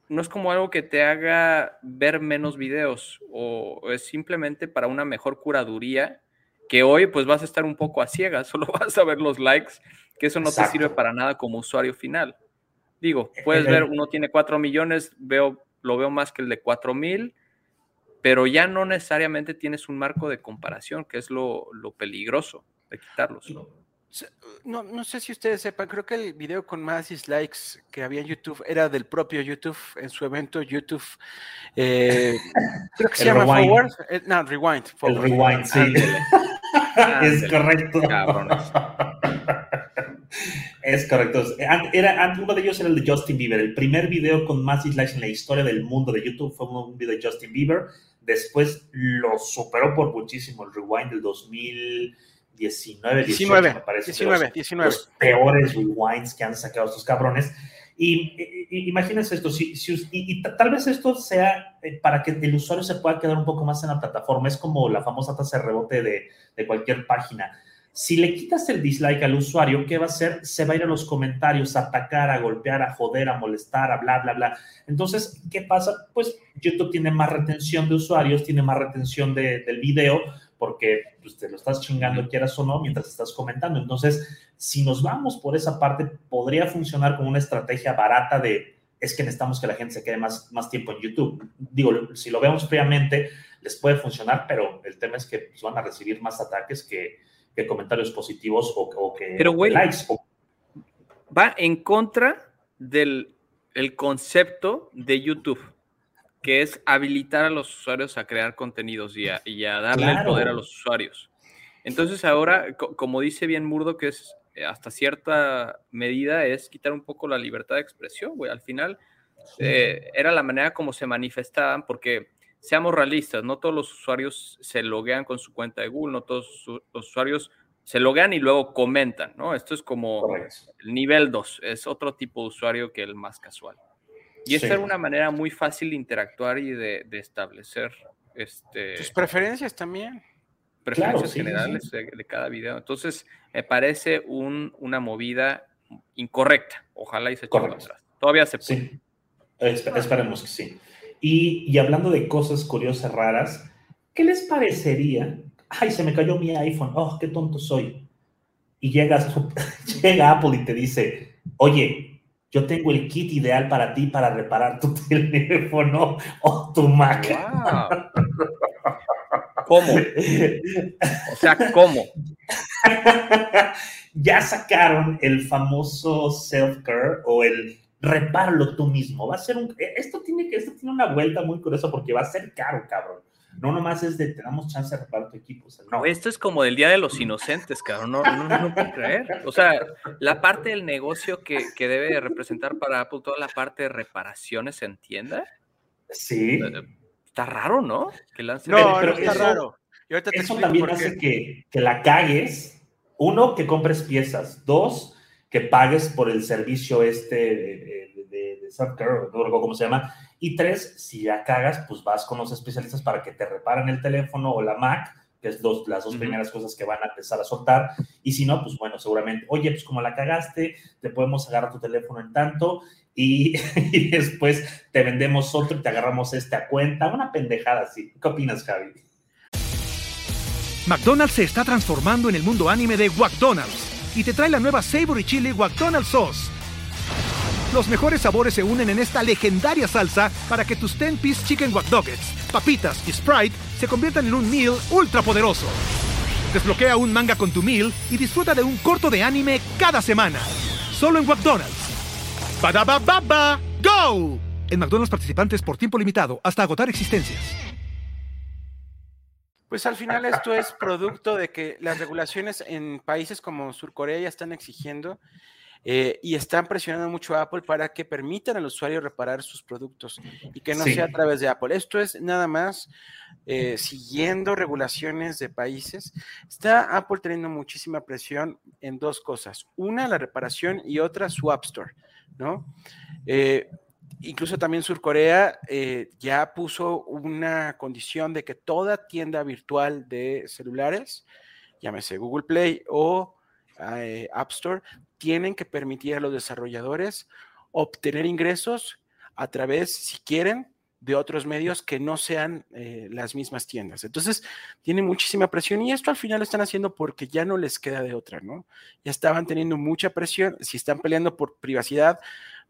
Speaker 8: no es como algo que te haga ver menos videos o es simplemente para una mejor curaduría que hoy pues vas a estar un poco a ciegas, (laughs) solo vas a ver los likes, que eso no te sirve para nada como usuario final. Digo, puedes
Speaker 7: El-
Speaker 8: ver, uno tiene 4 millones, veo, lo veo más que el de 4 mil, pero ya no necesariamente tienes un marco de comparación, que es lo, lo peligroso de quitarlos.
Speaker 6: No, no sé si ustedes sepan, creo que el video con más dislikes que había en YouTube era del propio YouTube en su evento YouTube. eh, (laughs) creo que se
Speaker 7: El
Speaker 6: llama
Speaker 7: Rewind.
Speaker 6: Forward. eh, no, Rewind.
Speaker 7: El rewind, sí. (laughs) es
Speaker 8: Ándale,
Speaker 7: correcto.
Speaker 8: cabrones. (laughs)
Speaker 7: Es correcto. Era, uno de ellos era el de Justin Bieber. El primer video con más dislikes en la historia del mundo de YouTube fue un video de Justin Bieber. Después lo superó por muchísimo el Rewind del 2019, 18,
Speaker 6: 19,
Speaker 7: me parece. de
Speaker 6: 19,
Speaker 7: los-
Speaker 6: 19.
Speaker 7: Los peores rewinds que han sacado estos cabrones. Y, y- imagínense esto, si, si y, y ta- tal vez esto sea eh, para que el usuario se pueda quedar un poco más en la plataforma. Es como la famosa tasa de rebote de, de cualquier página. Si le quitas el dislike al usuario, ¿qué va a hacer? Se va a ir a los comentarios, a atacar, a golpear, a joder, a molestar, a bla, bla, bla. Entonces, ¿qué pasa? Pues YouTube tiene más retención de usuarios, tiene más retención de- del video, porque pues, te lo estás chingando, quieras o no, mientras estás comentando. Entonces, si nos vamos por esa parte, podría funcionar como una estrategia barata de, es que necesitamos que la gente se quede más, más tiempo en YouTube. Digo, si lo vemos fríamente, les puede funcionar, pero el tema es que pues, van a recibir más ataques que, que comentarios positivos o, o que,
Speaker 8: Pero, güey,
Speaker 7: likes. O-
Speaker 8: va en contra del el concepto de YouTube, que es habilitar a los usuarios a crear contenidos y a, y a darle el poder a los usuarios. Entonces ahora, co- como dice bien Murdo, que es eh, hasta cierta medida es quitar un poco la libertad de expresión, güey. Al final eh, era la manera como se manifestaban, porque seamos realistas, no todos los usuarios se loguean con su cuenta de Google, no todos los usuarios se loguean y luego comentan, ¿no? Esto es como el nivel 2, es otro tipo de usuario que el más casual. Y esta
Speaker 7: Sí.
Speaker 8: era una manera muy fácil de interactuar y de, de establecer este,
Speaker 6: Tus preferencias también.
Speaker 8: preferencias
Speaker 7: sí,
Speaker 8: generales De, de cada video. Entonces, me parece un- una movida incorrecta. Ojalá y se eche atrás. Todavía se puede.
Speaker 7: Esperemos que sí. Y, y hablando de cosas curiosas, raras, ¿qué les parecería? Ay, se me cayó mi iPhone. Oh, qué tonto soy. Y llegas, (laughs) llega Apple y te dice, oye, yo tengo el kit ideal para ti para reparar tu (laughs) teléfono o tu Mac.
Speaker 8: Wow. ¿Cómo? O sea, ¿cómo? (laughs)
Speaker 7: ya sacaron el famoso self-care o el repáralo tú mismo. Va a ser un. Esto tiene, que, esto tiene una vuelta muy curiosa porque va a ser caro, cabrón. No nomás es de te damos chance de reparar tu equipo. O sea, no.
Speaker 8: Esto es como del Día de los Inocentes, cabrón. No, no, no puedo creer. O sea, la parte del negocio que, que debe de representar para Apple, toda la parte de reparaciones en tienda,
Speaker 7: Sí.
Speaker 8: está raro, ¿no? Que lancen-
Speaker 6: No,
Speaker 7: pero
Speaker 6: está
Speaker 7: eso-
Speaker 6: raro. Y ahorita te
Speaker 7: Eso también hace que, que la cagues. Uno, que compres piezas. Dos, que pagues por el servicio este de, de self-care, no recuerdo cómo se llama. Y tres, si ya cagas, pues vas con los especialistas para que te reparen el teléfono o la Mac, que es dos, las dos primeras cosas que van a empezar a soltar. Y si no, pues bueno, seguramente, oye, pues como la cagaste, te podemos agarrar tu teléfono en tanto y, (laughs) y después te vendemos otro y te agarramos este a cuenta. Una pendejada así. ¿Qué opinas, Javi?
Speaker 5: McDonald's se está transformando en el mundo anime de McDonald's y te trae la nueva Savory Chili McDonald's Sauce. Los mejores sabores se unen en esta legendaria salsa para que tus 10-piece chicken wack nuggets, papitas y Sprite se conviertan en un meal ultra poderoso. Desbloquea un manga con tu meal y disfruta de un corto de anime cada semana. Solo en McDonald's. Badaba baba, go! En McDonald's participantes por tiempo limitado hasta agotar existencias.
Speaker 6: Pues al final esto es producto de que las regulaciones en países como Surcorea ya están exigiendo eh, y están presionando mucho a Apple para que permitan al usuario reparar sus productos y que no
Speaker 7: Sí.
Speaker 6: sea a través de Apple. Esto es nada más eh, siguiendo regulaciones de países. Está Apple teniendo muchísima presión en dos cosas. Una, la reparación y otra, su App Store, ¿no? Eh, incluso también Surcorea eh, ya puso una condición de que toda tienda virtual de celulares, llámese Google Play o eh, App Store, tienen que permitir a los desarrolladores obtener ingresos a través, si quieren, de otros medios que no sean eh, las mismas tiendas. Entonces, tiene muchísima presión y esto al final lo están haciendo porque ya no les queda de otra, ¿no? Ya estaban teniendo mucha presión, si están peleando por privacidad,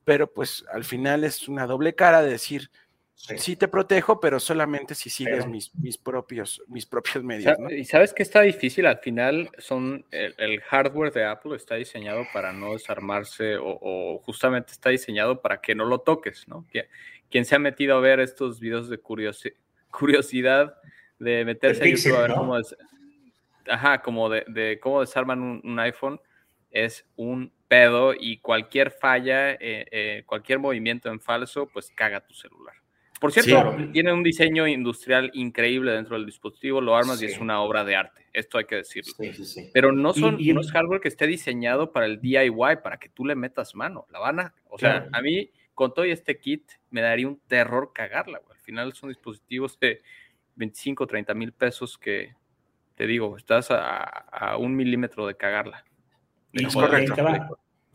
Speaker 6: pero pues al final es una doble cara de decir, sí, te protejo, pero solamente si sigues
Speaker 7: Pero-
Speaker 6: mis, mis, propios, mis propios medios, ¿no?
Speaker 8: ¿Y sabes qué está difícil? Al final son el, el hardware de Apple está diseñado para no desarmarse o, o justamente está diseñado para que no lo toques, ¿no? Que, quien se ha metido a ver estos videos de curiosi- curiosidad de meterse a
Speaker 7: Pixel,
Speaker 8: YouTube a ver
Speaker 7: ¿no?
Speaker 8: cómo des- ajá, como de, de cómo desarman un, un iPhone es un pedo y cualquier falla, eh, eh, cualquier movimiento en falso, pues caga tu celular. Por cierto,
Speaker 7: Sí,
Speaker 8: tiene un diseño industrial increíble dentro del dispositivo, lo armas y es una obra de arte, esto hay que decirlo.
Speaker 7: Sí, sí, sí.
Speaker 8: Pero no, son,
Speaker 7: y-
Speaker 8: no es hardware que esté diseñado para el DIY, para que tú le metas mano. La van a, o sea, a mí con todo y este kit me daría un terror cagarla, güey. Al final son dispositivos de 25, 30 mil pesos que, te digo, estás a, a un milímetro de cagarla. De
Speaker 7: Y
Speaker 8: no
Speaker 7: es
Speaker 8: poder
Speaker 7: correcto.
Speaker 8: sacarle.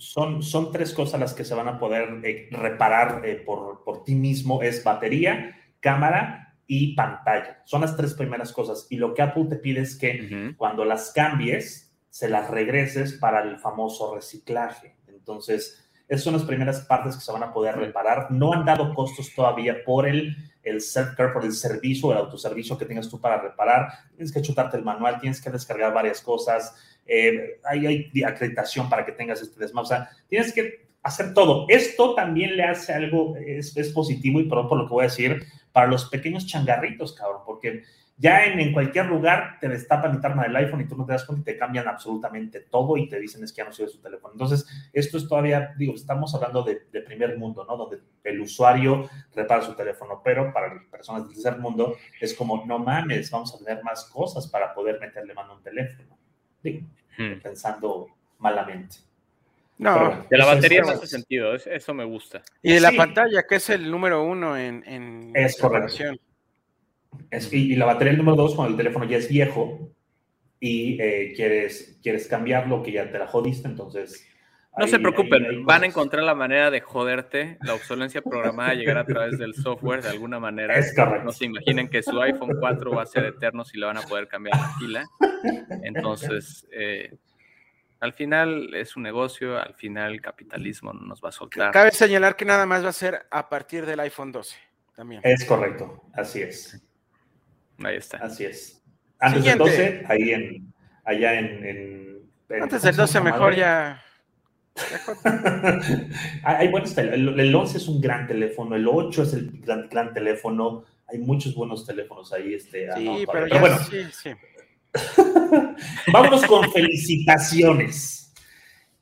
Speaker 7: Son, son tres cosas las que se van a poder eh, reparar eh, por, por ti mismo. Es batería, cámara y pantalla. Son las tres primeras cosas. Y lo que Apple te pide es que cuando las cambies, se las regreses para el famoso reciclaje. Entonces, esas son las primeras partes que se van a poder reparar. No han dado costos todavía por el, el self-care, por el servicio, el autoservicio que tengas tú para reparar. Tienes que chutarte el manual, tienes que descargar varias cosas. Eh, hay, hay acreditación para que tengas este desmap. O sea, tienes que hacer todo. Esto también le hace algo, es, es positivo y perdón por lo que voy a decir, para los pequeños changarritos, cabrón, porque ya en, en, cualquier lugar te destapan y te arman el iPhone y tú no te das cuenta y te cambian absolutamente todo y te dicen es que ya no sirve su teléfono. Entonces, esto es todavía, digo, estamos hablando de, de, primer mundo, ¿no? Donde el usuario repara su teléfono, pero para las personas del tercer mundo es como, no mames, vamos a tener más cosas para poder meterle mano a un teléfono. Digo,
Speaker 8: Hmm.
Speaker 7: pensando malamente.
Speaker 6: No,
Speaker 7: bueno,
Speaker 8: De la batería no hace sentido, es- eso me gusta.
Speaker 6: y de la
Speaker 7: Sí.
Speaker 6: pantalla, que es el número uno en, en
Speaker 7: Es correcto. Es- y, y la batería el número dos, cuando el teléfono ya es viejo y eh, quieres, quieres cambiarlo, que ya te la jodiste, entonces...
Speaker 8: No
Speaker 7: ahí-
Speaker 8: se preocupen,
Speaker 7: ahí
Speaker 8: van a encontrar la manera de joderte. La obsolencia programada llegará a través del software de alguna manera.
Speaker 7: Es correcto.
Speaker 8: No se imaginen que su iPhone 4 va a ser eterno si le van a poder cambiar la pila. Entonces, eh, al final es un negocio, al final el capitalismo no nos va a soltar.
Speaker 6: Cabe señalar que nada más va a ser a partir del iPhone 12 también.
Speaker 7: Es correcto, así es,
Speaker 8: Ahí está.
Speaker 7: así es. Antes
Speaker 6: Siguiente.
Speaker 7: del 12, ahí en, allá en... en- en-
Speaker 6: Antes
Speaker 7: ¿cómo
Speaker 6: del
Speaker 7: se
Speaker 6: 12
Speaker 7: llama,
Speaker 6: mejor
Speaker 7: madre?
Speaker 6: ya... (laughs)
Speaker 7: hay buenos tel- el, el 11 es un gran teléfono, el 8 es el gran, gran teléfono, hay muchos buenos teléfonos ahí. Este,
Speaker 6: Sí,
Speaker 7: ah, no,
Speaker 6: pero
Speaker 7: bueno,
Speaker 6: sí, sí. (laughs)
Speaker 7: vámonos con felicitaciones.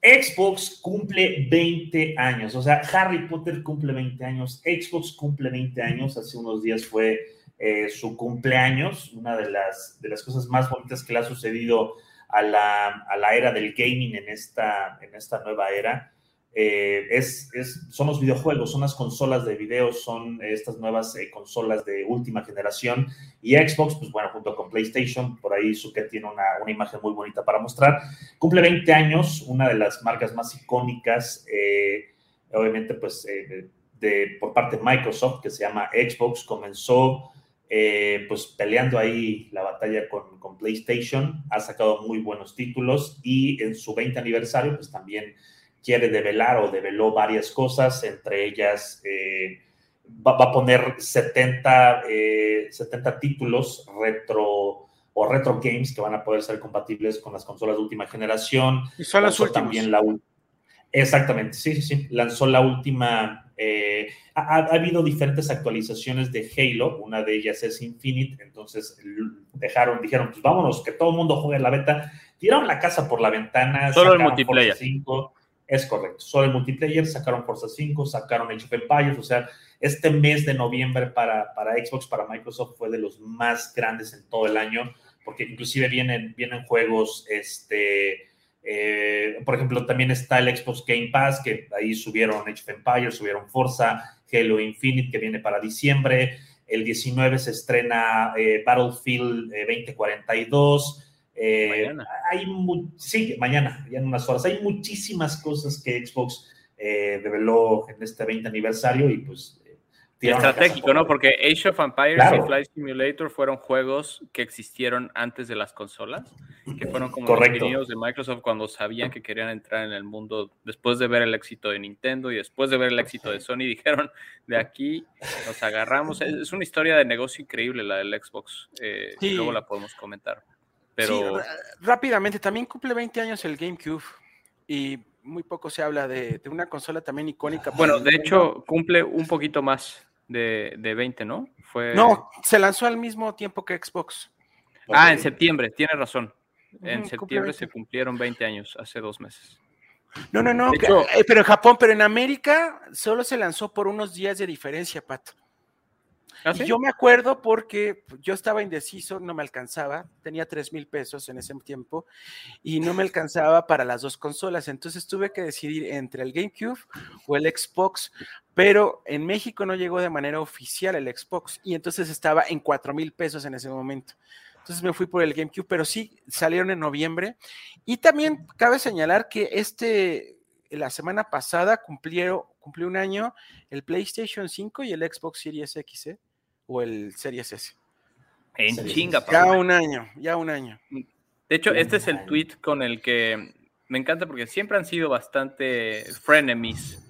Speaker 7: Xbox cumple 20 años, o sea, Harry Potter cumple 20 años, Xbox cumple 20 años, hace unos días fue eh, su cumpleaños, una de las, de las cosas más bonitas que le ha sucedido a la, a la era del gaming en esta, en esta nueva era. Eh, es, es, son los videojuegos, son las consolas de video, son estas nuevas eh, consolas de última generación y Xbox, pues bueno, junto con PlayStation, por ahí tiene una, una, imagen muy bonita para mostrar. Cumple 20 años, una de las marcas más icónicas, eh, obviamente pues de, por parte de Microsoft, que se llama Xbox, comenzó eh, pues peleando ahí la batalla con, con, PlayStation, ha sacado muy buenos títulos y en su 20 aniversario pues también quiere develar o develó varias cosas, entre ellas eh, va, va, a poner 70, eh, 70 títulos retro o retro games que van a poder ser compatibles con las consolas de última generación.
Speaker 6: Y son los últimos.
Speaker 7: También la, Exactamente, sí, sí, sí. Lanzó la última. Eh, ha, ha, habido diferentes actualizaciones de Halo, una de ellas es Infinite, entonces dejaron, dijeron, pues vámonos, que todo el mundo juegue la beta. Tiraron la casa por la ventana.
Speaker 8: Solo el multiplayer.
Speaker 7: 5, Es correcto. Solo el multiplayer, sacaron Forza 5, sacaron Age of Empires, o sea, este mes de noviembre para, para Xbox, para Microsoft fue de los más grandes en todo el año, porque inclusive vienen, vienen juegos, este, eh, por ejemplo, también está el Xbox Game Pass, que ahí subieron Age of Empires, subieron Forza, Halo Infinite, que viene para diciembre, el 19 se estrena eh, Battlefield eh, 2042, eh,
Speaker 8: Mañana.
Speaker 7: Hay sí, mañana, ya en unas horas. Hay muchísimas cosas que Xbox eh, reveló en este 20 aniversario y pues...
Speaker 8: Y estratégico, ¿no?
Speaker 7: por-
Speaker 8: Porque Age of Empires
Speaker 7: Claro.
Speaker 8: y Flight Simulator fueron juegos que existieron antes de las consolas, que fueron como
Speaker 7: Correcto.
Speaker 8: los de Microsoft cuando sabían que querían entrar en el mundo después de ver el éxito de Nintendo y después de ver el éxito de Sony, (laughs) dijeron, de aquí nos agarramos. Es una historia de negocio increíble la del Xbox. eh,
Speaker 6: Sí.
Speaker 8: Luego la podemos comentar. Pero
Speaker 6: rápidamente, también cumple 20 años el GameCube y muy poco se habla de, de una consola también icónica.
Speaker 8: bueno, de hecho cumple un poquito más de, de 20, ¿no? Fue...
Speaker 6: No, se lanzó al mismo tiempo que Xbox.
Speaker 8: Ah, en septiembre, tiene razón. En septiembre
Speaker 6: 20.
Speaker 8: se cumplieron 20 años, hace dos meses.
Speaker 6: No, no, no, que- eh, pero en Japón, pero en América solo se lanzó por unos días de diferencia, Pato.
Speaker 8: ¿Ah,
Speaker 6: Y yo me acuerdo porque yo estaba indeciso, no me alcanzaba, tenía tres mil pesos en ese tiempo y no me alcanzaba para las dos consolas, entonces tuve que decidir entre el GameCube o el Xbox, pero en México no llegó de manera oficial el Xbox y entonces estaba en cuatro mil pesos en ese momento. Entonces me fui por el GameCube, pero sí salieron en noviembre. Y también cabe señalar que este, la semana pasada cumplieron, cumplió un año el PlayStation 5 y el Xbox Series X, ¿eh? o el Series S.
Speaker 8: En
Speaker 7: Sí,
Speaker 8: chinga,
Speaker 6: Ya un año, ya un año.
Speaker 8: De hecho, este es el tweet con el que me encanta porque siempre han sido bastante frenemies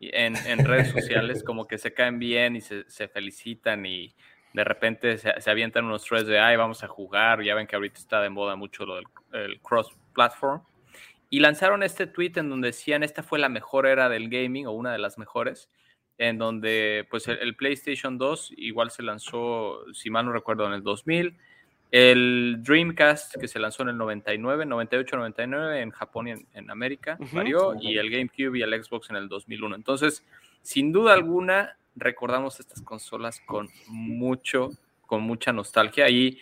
Speaker 8: en, redes sociales, como que se caen bien y se, felicitan y de repente se, se avientan unos threads de, ay, vamos a jugar, ya ven que ahorita está de moda mucho lo del el cross-platform. Y lanzaron este tweet en donde decían, esta fue la mejor era del gaming o una de las mejores, en donde pues el, el PlayStation 2 igual se lanzó, si mal no recuerdo, en el 2000. El Dreamcast que se lanzó en el 99, 98, 99 en Japón y en, en América,
Speaker 6: Ujú.
Speaker 8: varió, y el GameCube y el Xbox en el 2001. Entonces, sin duda alguna, recordamos estas consolas con mucho, con mucha nostalgia. Y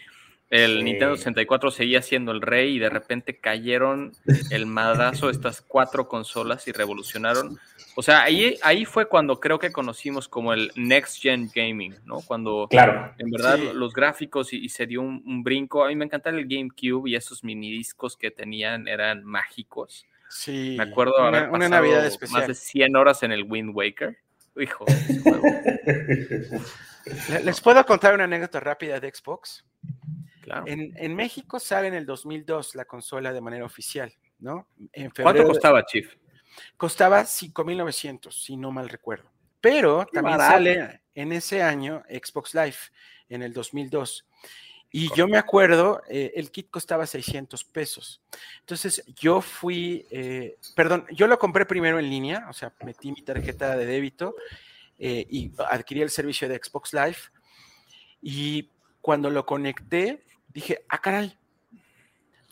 Speaker 8: el
Speaker 7: Sí.
Speaker 8: Nintendo 64 seguía siendo el rey y de repente cayeron el madrazo estas cuatro consolas y revolucionaron. O sea, ahí, ahí fue cuando creo que conocimos como el Next Gen Gaming, ¿no? Cuando
Speaker 7: Claro.
Speaker 8: en verdad,
Speaker 6: Sí.
Speaker 8: los gráficos y, y se dio un, un brinco. A mí me encantaba el GameCube y esos mini discos que tenían eran mágicos.
Speaker 6: Sí.
Speaker 8: Me acuerdo
Speaker 6: una,
Speaker 8: haber
Speaker 6: una
Speaker 8: pasado
Speaker 6: Navidad
Speaker 8: más
Speaker 6: especial.
Speaker 8: de 100 horas en el Wind Waker. Hijo, ese juego, (laughs)
Speaker 6: Le- Les puedo contar una anécdota rápida de Xbox.
Speaker 8: Claro.
Speaker 6: En, en México sale en el 2002 la consola de manera oficial, ¿no? En
Speaker 8: ¿Cuánto costaba, Chief?
Speaker 6: Costaba 5.900, si no mal recuerdo. Pero también
Speaker 7: barato.
Speaker 6: sale en ese año Xbox Live, en el 2002. Y yo me acuerdo, eh, el kit costaba 600 pesos. Entonces yo fui, eh, perdón, yo lo compré primero en línea, o sea, metí mi tarjeta de débito eh, y adquirí el servicio de Xbox Live. Y cuando lo conecté, dije, ah, caray,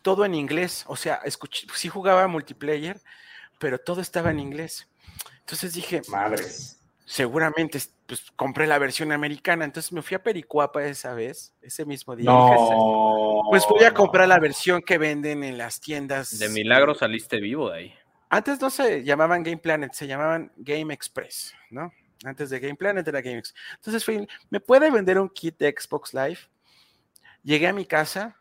Speaker 6: todo en inglés. O sea, escuché, sí jugaba multiplayer, pero todo estaba en inglés. Entonces dije,
Speaker 7: Madres.
Speaker 6: seguramente pues, compré la versión americana. Entonces me fui a Pericuapa esa vez, ese mismo día. Dije,
Speaker 7: No.
Speaker 6: pues voy a
Speaker 7: no.
Speaker 6: comprar la versión que venden en las tiendas.
Speaker 8: De milagro saliste vivo de ahí.
Speaker 6: Antes no se llamaban Game Planet, se llamaban Game Express, ¿no? Antes de Game Planet era Game Express. Entonces fui, ¿me puede vender un kit de Xbox Live? Llegué a mi casa,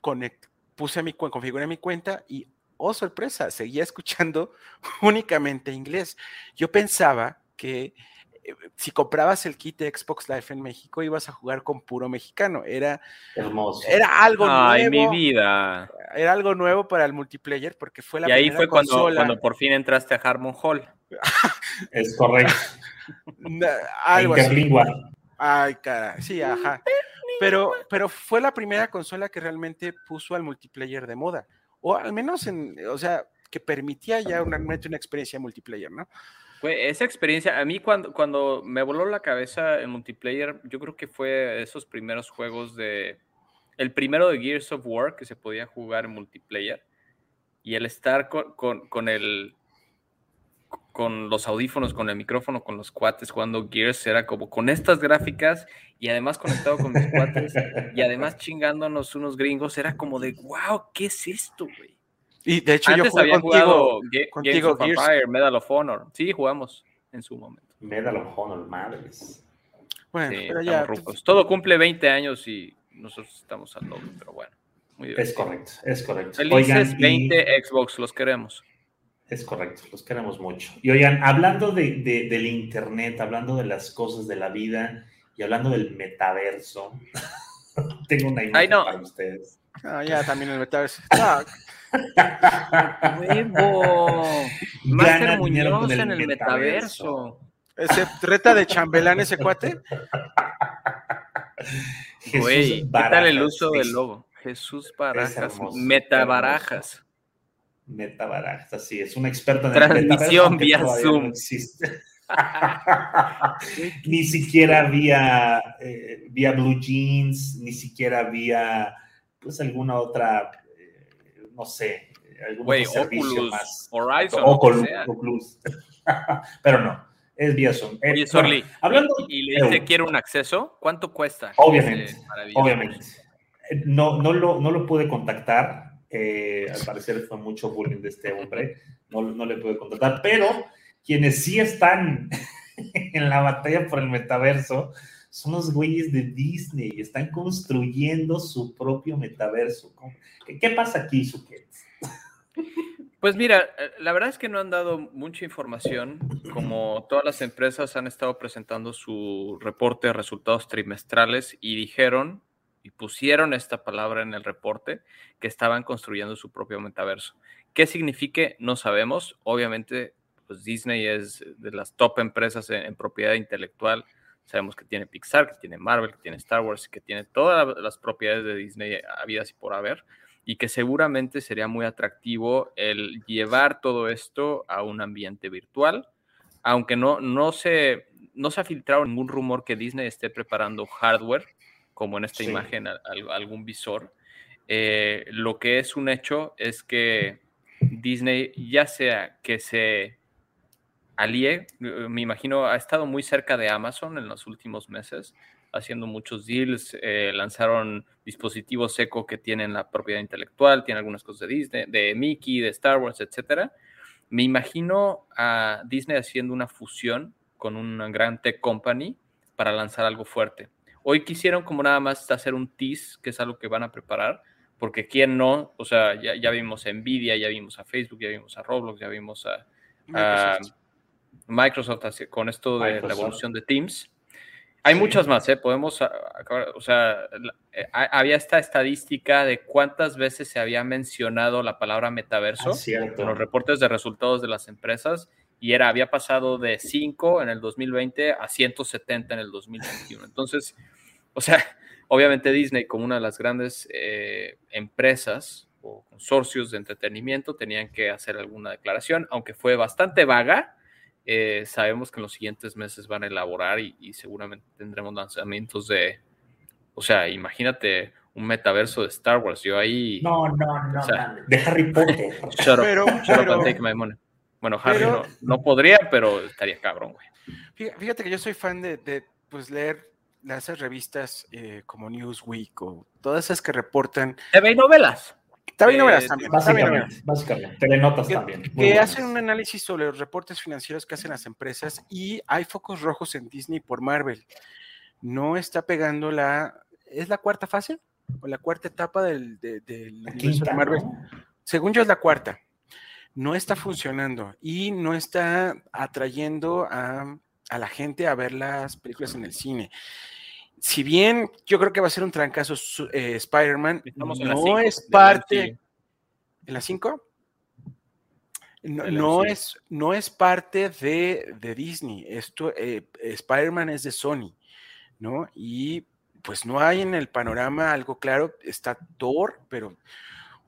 Speaker 6: conect, puse mi, configuré mi cuenta y, oh sorpresa, seguía (laughs) escuchando únicamente inglés. Yo pensaba que eh, si comprabas el kit de Xbox Live en México ibas a jugar con puro mexicano. Era,
Speaker 7: Hermoso.
Speaker 6: era algo
Speaker 8: Ay, mi
Speaker 6: nuevo.
Speaker 8: vida.
Speaker 6: Era algo nuevo para el multiplayer porque fue la
Speaker 8: Y ahí
Speaker 6: primera
Speaker 8: fue cuando,
Speaker 6: consola.
Speaker 8: cuando por fin entraste a Harmon Hall. (laughs)
Speaker 7: Es correcto. (laughs)
Speaker 6: Algo así. Ay, cara, sí, ajá. Pero, pero fue la primera consola que realmente puso al multiplayer de moda. O al menos en, o sea, que permitía ya una, una experiencia multiplayer, ¿no?
Speaker 8: Fue esa experiencia, a mí cuando, cuando me voló la cabeza el multiplayer, yo creo que fue esos primeros juegos de... El primero de Gears of War que se podía jugar en multiplayer y el estar con, con, con el, con los audífonos, con el micrófono, con los cuates jugando Gears, era como con estas gráficas y además conectado con mis cuates y además chingándonos unos gringos, era como de, wow, ¿qué es esto, güey?
Speaker 6: Y de hecho
Speaker 8: Antes
Speaker 6: yo jugué
Speaker 8: había
Speaker 6: contigo,
Speaker 8: jugado Ga-
Speaker 6: contigo
Speaker 8: Games of
Speaker 6: Gears.
Speaker 8: Empire, Medal of Honor. Sí, jugamos en su momento.
Speaker 7: Medal of Honor, madres.
Speaker 6: Bueno,
Speaker 8: Sí,
Speaker 6: pero ya,
Speaker 8: rucos. Todo cumple 20 años y nosotros estamos al doble, pero bueno. Muy
Speaker 7: Es correcto, es correcto.
Speaker 8: Felices
Speaker 7: Oigan, y-
Speaker 8: 20 Xbox, los queremos.
Speaker 7: Es correcto, los queremos mucho. Y oigan, hablando de, de- del Internet, hablando de las cosas de la vida y hablando del metaverso, (laughs) tengo una imagen
Speaker 8: no.
Speaker 7: para ustedes.
Speaker 6: ah, ya también el metaverso.
Speaker 8: ¡Huevo! (laughs) Master Muñoz
Speaker 7: el
Speaker 8: en el metaverso.
Speaker 6: ese treta de chambelán ese cuate.
Speaker 7: Jesús
Speaker 8: Güey, ¿qué tal el uso del logo? Jesús Barajas,
Speaker 7: hermoso,
Speaker 8: Metabarajas.
Speaker 7: Metabarajas, así es, un experto en
Speaker 8: Transmisión
Speaker 7: el
Speaker 8: vía Zoom.
Speaker 7: no existe. (laughs) ni siquiera vía, eh, vía Blue Jeans, ni siquiera vía, pues alguna otra, eh, no sé, algún otro servicio
Speaker 8: Oculus,
Speaker 7: más.
Speaker 8: Horizon,
Speaker 7: Oculus. Oculus. (laughs) Pero no, es vía Zoom. Eh,
Speaker 8: Oye, Sorli,
Speaker 7: hablando,
Speaker 8: y, le dice, ¿quiere un acceso? ¿Cuánto cuesta?
Speaker 7: Obviamente, obviamente. No, no, lo, no lo pude contactar. Eh, al parecer fue mucho bullying de este hombre. No, no le pude contactar. Pero quienes sí están (laughs) en la batalla por el metaverso son los güeyes de Disney. Están construyendo su propio metaverso. ¿Qué, pasa aquí, Suquet?
Speaker 8: Pues mira, eh, la verdad es que no han dado mucha información. Como todas las empresas han estado presentando su reporte de resultados trimestrales y dijeron y pusieron esta palabra en el reporte que estaban construyendo su propio metaverso. ¿Qué signifique? No sabemos. Obviamente, pues Disney es de las top empresas en, propiedad intelectual. Sabemos que tiene Pixar, que tiene Marvel, que tiene Star Wars, que tiene todas las propiedades de Disney habidas y por haber y que seguramente sería muy atractivo el llevar todo esto a un ambiente virtual, aunque no, no, se, no se ha filtrado ningún rumor que Disney esté preparando hardware, como en esta
Speaker 7: Sí.
Speaker 8: imagen, al- al- algún visor. Eh, lo que es un hecho es que Disney, ya sea que se alíe, eh, me imagino, ha estado muy cerca de Amazon en los últimos meses, haciendo muchos deals, eh, lanzaron dispositivos Echo que tienen la propiedad intelectual, tienen algunas cosas de Disney, de Mickey, de Star Wars, etcétera. Me imagino a Disney haciendo una fusión con una gran tech company para lanzar algo fuerte. Hoy quisieron como nada más hacer un tease, que es algo que van a preparar, porque quién no, o sea, ya, ya vimos a Nvidia, ya vimos a Facebook, ya vimos a Roblox, ya vimos a, a
Speaker 6: Microsoft.
Speaker 8: Microsoft así- con esto de la
Speaker 7: Microsoft.
Speaker 8: evolución de Teams. Hay
Speaker 7: Sí.
Speaker 8: muchas más, ¿eh? Podemos, a- acabar- o sea, eh, ha- había esta estadística de cuántas veces se había mencionado la palabra metaverso
Speaker 7: Ah,
Speaker 8: en los reportes de resultados de las empresas y era, había pasado de 5 en el 2020 a 170 en el 2021. Entonces, o sea, obviamente Disney como una de las grandes eh, empresas o consorcios de entretenimiento tenían que hacer alguna declaración, aunque fue bastante vaga. eh, sabemos que en los siguientes meses van a elaborar y, y seguramente tendremos lanzamientos de, o sea, imagínate un metaverso de Star Wars. Yo ahí...
Speaker 7: No, no, no.
Speaker 8: O sea,
Speaker 7: de Harry Potter. (laughs)
Speaker 8: Shut up,
Speaker 6: Pero-
Speaker 8: shut up
Speaker 6: pero-
Speaker 8: and take my money. Bueno, Harry
Speaker 6: pero-
Speaker 8: no, no podría, pero estaría cabrón, güey.
Speaker 6: Fí- Fíjate que yo soy fan de, de, pues, leer las esas revistas eh, como Newsweek o todas esas que reportan.
Speaker 8: TV y novelas.
Speaker 6: También
Speaker 8: Eh,
Speaker 6: novelas también. también novelas.
Speaker 7: Básicamente, básicamente. Telenotas
Speaker 6: que,
Speaker 7: también. muy
Speaker 6: que
Speaker 7: buenas.
Speaker 6: hacen un análisis sobre los reportes financieros que hacen las empresas y hay focos rojos en Disney por Marvel. No está pegando la... ¿Es la cuarta fase? ¿O la cuarta etapa del, de- del
Speaker 7: La
Speaker 6: universo de
Speaker 7: quinta,
Speaker 6: Marvel?
Speaker 7: ¿no?
Speaker 6: Según yo es la cuarta. No está funcionando y no está atrayendo a, a la gente a ver las películas en el cine. Si bien yo creo que va a ser un trancazo eh, Spider-Man, no
Speaker 8: cinco
Speaker 6: es parte... ¿En la 5? No, es, no es parte de, de Disney. Esto, eh, Spider-Man es de Sony, ¿no? Y pues no hay en el panorama algo claro. Está Thor, pero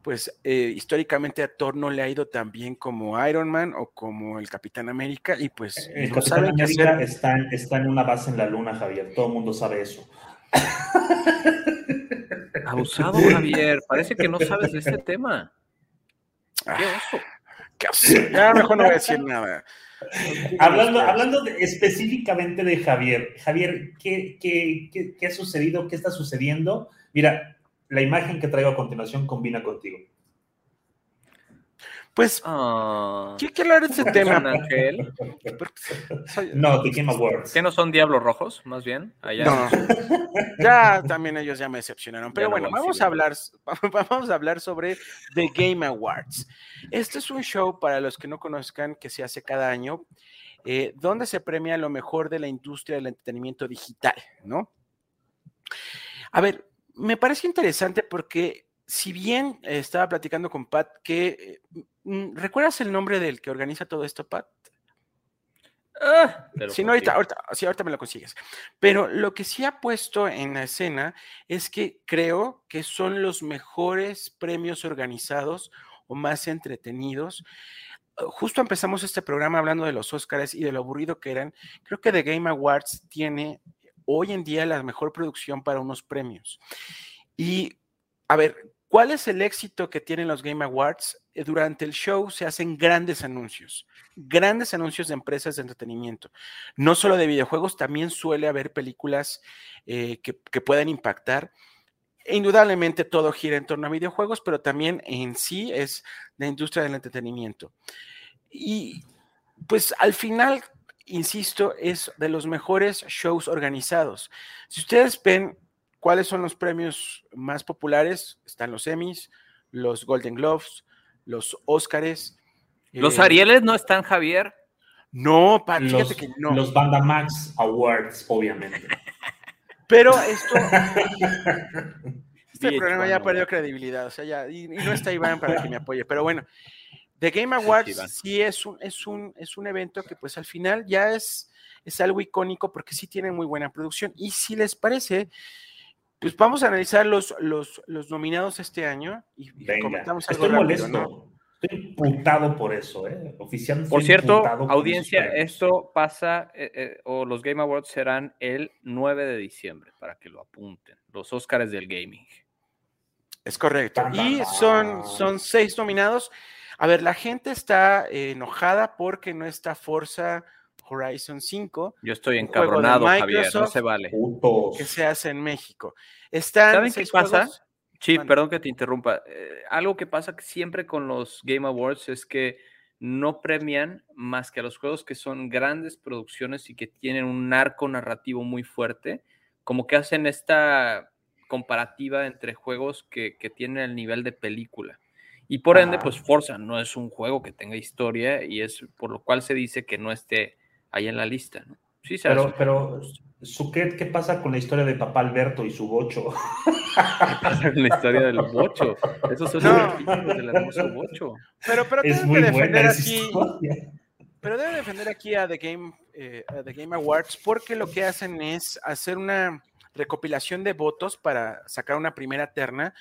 Speaker 6: pues eh, históricamente a Thor no le ha ido tan bien como Iron Man o como el Capitán América y pues
Speaker 7: El
Speaker 6: no
Speaker 7: Capitán
Speaker 6: qué
Speaker 7: América
Speaker 6: hacer.
Speaker 7: está, en- está en una base en la luna, Javier. Todo el mundo sabe eso. (laughs)
Speaker 8: Abusado, Javier. Parece que no sabes de este tema. Qué
Speaker 6: Ah,
Speaker 8: oso.
Speaker 6: qué oso. Ya mejor no voy a decir nada.
Speaker 7: hablando hablando de- específicamente de Javier, Javier, ¿qué, qué, qué, qué ha sucedido? ¿Qué está sucediendo? Mira, la imagen que traigo a continuación combina contigo.
Speaker 6: Pues,
Speaker 8: Ah,
Speaker 6: ¿qué quiero hablar de ese
Speaker 8: ¿es (laughs)
Speaker 6: tema?
Speaker 8: ángel?
Speaker 7: No, The Game Awards.
Speaker 8: ¿Qué no son diablos rojos, más bien? Allá.
Speaker 6: No, (laughs) ya también ellos ya me decepcionaron. Pero
Speaker 8: Ya
Speaker 6: bueno, vamos a hablar, (laughs) vamos a hablar sobre The Game Awards. Este es un show para los que no conozcan que se hace cada año, eh, donde se premia lo mejor de la industria del entretenimiento digital, ¿no? A ver, me parece interesante porque si bien eh, estaba platicando con Pat que eh, mm, ¿recuerdas el nombre del que organiza todo esto, Pat?
Speaker 8: Ah,
Speaker 6: Si no, ahorita, ahorita, sí, ahorita me lo consigues. Pero lo que sí ha puesto en la escena es que creo que son los mejores premios organizados o más entretenidos. Justo empezamos este programa hablando de los Oscars y de lo aburrido que eran. Creo que The Game Awards tiene hoy en día la mejor producción para unos premios. Y, a ver, ¿cuál es el éxito que tienen los Game Awards? Eh, Durante el show se hacen grandes anuncios, grandes anuncios de empresas de entretenimiento. No solo de videojuegos, también suele haber películas eh, que, que puedan impactar. Indudablemente todo gira en torno a videojuegos, pero también en sí es la industria del entretenimiento. Y pues al final, insisto, es de los mejores shows organizados. Si ustedes ven cuáles son los premios más populares, están los Emmys, los Golden Globes, los Óscares.
Speaker 8: ¿Los
Speaker 6: eh,
Speaker 8: Arieles no están, Javier?
Speaker 6: No, Pat,
Speaker 7: Los,
Speaker 6: fíjate que no.
Speaker 7: los Bandamax Awards, obviamente. (laughs)
Speaker 6: Pero esto, (laughs) este
Speaker 8: VH1
Speaker 6: programa ya perdió credibilidad, o sea, ya, y, y no está Iván para que me apoye, pero bueno, The Game Awards sí es un, es un, es un evento que pues al final ya es, es algo icónico porque sí tiene muy buena producción. Y si les parece, pues vamos a analizar los, los, los nominados este año y, y
Speaker 7: Venga,
Speaker 6: comentamos algo
Speaker 7: estoy
Speaker 6: rápido,
Speaker 7: molesto.
Speaker 6: ¿no?
Speaker 7: Estoy putado por eso, ¿eh? Oficialmente.
Speaker 8: Por
Speaker 7: estoy
Speaker 8: cierto,
Speaker 7: con
Speaker 8: audiencia, esto pasa, eh, eh, o los Game Awards serán el 9 de diciembre, para que lo apunten. Los Óscares del Gaming.
Speaker 6: Es correcto. Y son, son seis nominados. A ver, la gente está eh, enojada porque no está Forza Horizon 5,
Speaker 8: Yo estoy encabronado, Javier, no se vale.
Speaker 7: Putos.
Speaker 6: que se hace en México. Están
Speaker 8: ¿Saben qué pasa?
Speaker 6: juegos.
Speaker 8: Sí, perdón que te interrumpa. Eh, algo que pasa siempre con los Game Awards es que no premian más que a los juegos que son grandes producciones y que tienen un arco narrativo muy fuerte, como que hacen esta comparativa entre juegos que, que tienen el nivel de película. Y por ende, pues Forza no es un juego que tenga historia y es por lo cual se dice que no esté ahí en la lista. ¿no? Sí,
Speaker 7: Pero, pero, Suquet, ¿qué pasa con la historia de papá Alberto y su bocho?
Speaker 8: la historia del bocho. Esos son
Speaker 6: No.
Speaker 8: los del hermoso bocho.
Speaker 6: Pero, pero
Speaker 7: Es muy buena
Speaker 6: defender
Speaker 7: esa
Speaker 6: aquí.
Speaker 7: historia.
Speaker 6: Pero debe defender aquí a The Game, eh, a The Game Awards porque lo que hacen es hacer una recopilación de votos para sacar una primera terna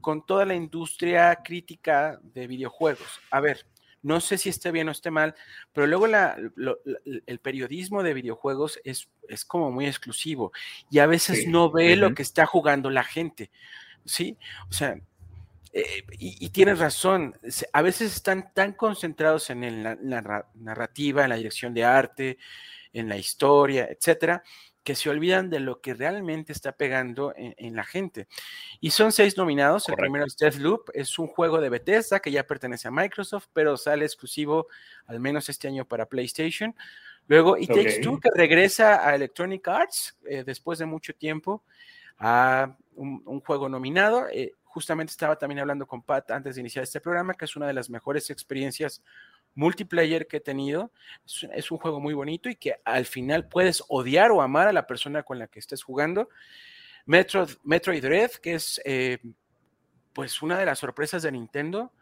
Speaker 6: con toda la industria crítica de videojuegos. A ver, no sé si esté bien o esté mal, pero luego la- lo- la- el periodismo de videojuegos es, es como muy exclusivo y a veces
Speaker 7: Sí.
Speaker 6: no ve lo que está jugando la gente, ¿sí? O sea, eh, y, y tienes razón, a veces están tan concentrados en la, la ra- narrativa, en la dirección de arte, en la historia, etcétera, que se olvidan de lo que realmente está pegando en, en la gente. Y son seis nominados. El primero es Deathloop, es un juego de Bethesda que ya pertenece a Microsoft, pero sale exclusivo al menos este año para PlayStation. Luego, It Takes. Two, que regresa a Electronic Arts eh, después de mucho tiempo a un, un juego nominado. Eh, justamente estaba también hablando con Pat antes de iniciar este programa, que es una de las mejores experiencias multiplayer que he tenido. Es, un juego muy bonito y que al final puedes odiar o amar a la persona con la que estés jugando. Metro, Metroid Dread, que es eh, pues una de las sorpresas de Nintendo.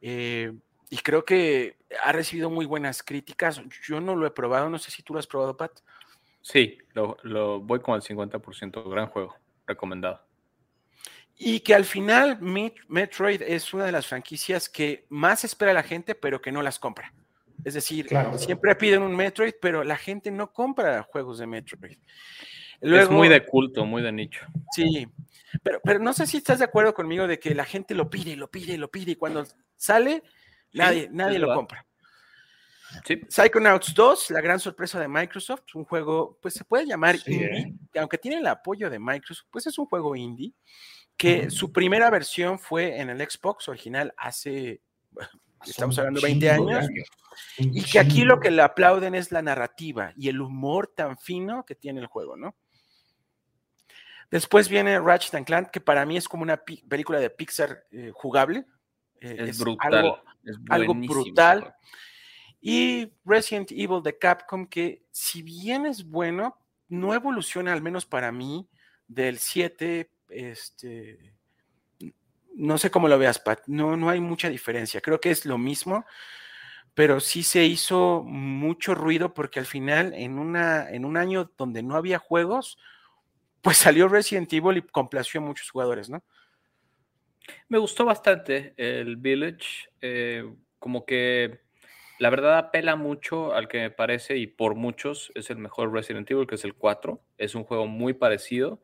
Speaker 6: eh, y creo que ha recibido muy buenas críticas. Yo no lo he probado, no sé si tú lo has probado, Pat.
Speaker 8: Sí, lo, lo voy con el 50%. Gran juego, recomendado.
Speaker 6: Y que al final Met- Metroid es una de las franquicias que más espera la gente, pero que no las compra. Es decir,
Speaker 7: Claro.
Speaker 6: siempre piden un Metroid, pero la gente no compra juegos de Metroid.
Speaker 8: es muy de culto, muy de nicho.
Speaker 6: Sí, pero, pero no sé si estás de acuerdo conmigo de que la gente lo pide, lo pide, lo pide, y cuando sale, nadie, nadie lo
Speaker 8: verdad.
Speaker 6: compra.
Speaker 8: Sí.
Speaker 6: Psychonauts 2, la gran sorpresa de Microsoft, un juego, pues se puede llamar
Speaker 7: Sí,
Speaker 6: indie,
Speaker 7: ¿eh?
Speaker 6: que aunque tiene el apoyo de Microsoft, pues es un juego indie, que su primera versión fue en el Xbox original hace, (laughs) estamos hablando
Speaker 7: un
Speaker 6: 20
Speaker 7: chingo de
Speaker 6: años, y que aquí lo que le aplauden es la narrativa y el humor tan fino que tiene el juego, ¿no? Después viene Ratchet and Clank, que para mí es como una película de Pixar eh, jugable. eh,
Speaker 8: Es, brutal.
Speaker 6: algo-
Speaker 8: es
Speaker 6: algo brutal. y Resident Evil de Capcom, que si bien es bueno, no evoluciona, al menos para mí, del 7, este, no sé cómo lo veas, Pat, no, no hay mucha diferencia, creo que es lo mismo, pero sí se hizo mucho ruido porque al final, en, una, en un año donde no había juegos, pues salió Resident Evil y complació a muchos jugadores, ¿no?
Speaker 8: Me gustó bastante el Village, eh, como que la verdad apela mucho al que me parece y por muchos es el mejor Resident Evil, que es el 4. Es un juego muy parecido,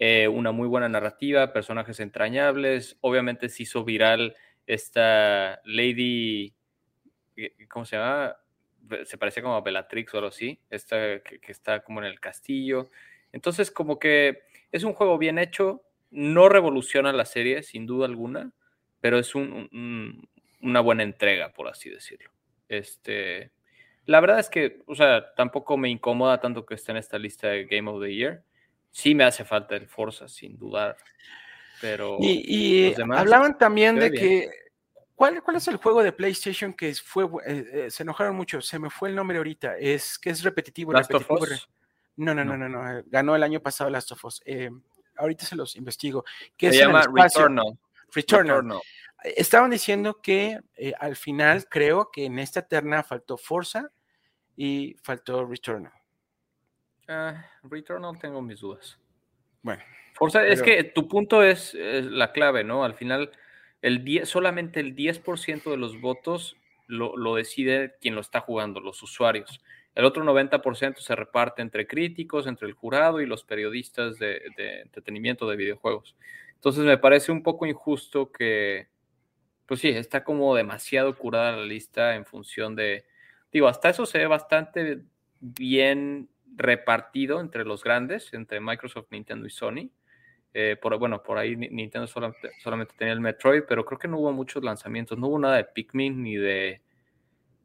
Speaker 8: eh, una muy buena narrativa, personajes entrañables. Obviamente se hizo viral esta Lady, eh, ¿cómo se llama? Se parecía como a Bellatrix o algo así, esta que, que está como en el castillo. Entonces como que es un juego bien hecho, no revoluciona la serie, sin duda alguna, pero es un- un- una buena entrega, por así decirlo. Este, la verdad es que, o sea, tampoco me incomoda tanto que esté en esta lista de Game of the Year. Sí me hace falta el Forza, sin dudar, pero
Speaker 6: Y, y
Speaker 8: los demás
Speaker 6: hablaban también de que. ¿cuál, ¿Cuál es el juego de PlayStation que fue. eh, eh, se enojaron mucho, se me fue el nombre ahorita. Es que es repetitivo.
Speaker 8: Last of
Speaker 6: repetitivo,
Speaker 8: Us,
Speaker 6: No, no, no, no, no. eh, Ganó el año pasado Last of Us. eh, ahorita se los investigo. Que
Speaker 8: se
Speaker 6: es
Speaker 8: llama. Returnal.
Speaker 6: Returnal.
Speaker 8: Returnal.
Speaker 6: Estaban diciendo que eh, al final creo que en esta terna faltó Forza y faltó Returnal.
Speaker 8: Ah, Returnal tengo mis dudas.
Speaker 6: Bueno,
Speaker 8: Forza, es que tu punto es, es la clave, ¿no? Al final, el 10, solamente el 10% de los votos lo, lo decide quien lo está jugando, los usuarios. El otro 90% se reparte entre críticos, entre el jurado y los periodistas de, de entretenimiento de videojuegos. Entonces me parece un poco injusto que, pues sí, está como demasiado curada la lista en función de, digo, hasta eso se ve bastante bien repartido entre los grandes, entre Microsoft, Nintendo y Sony. Eh, por, bueno, por ahí Ni- Nintendo solamente, solamente tenía el Metroid, pero creo que no hubo muchos lanzamientos. No hubo nada de Pikmin ni de.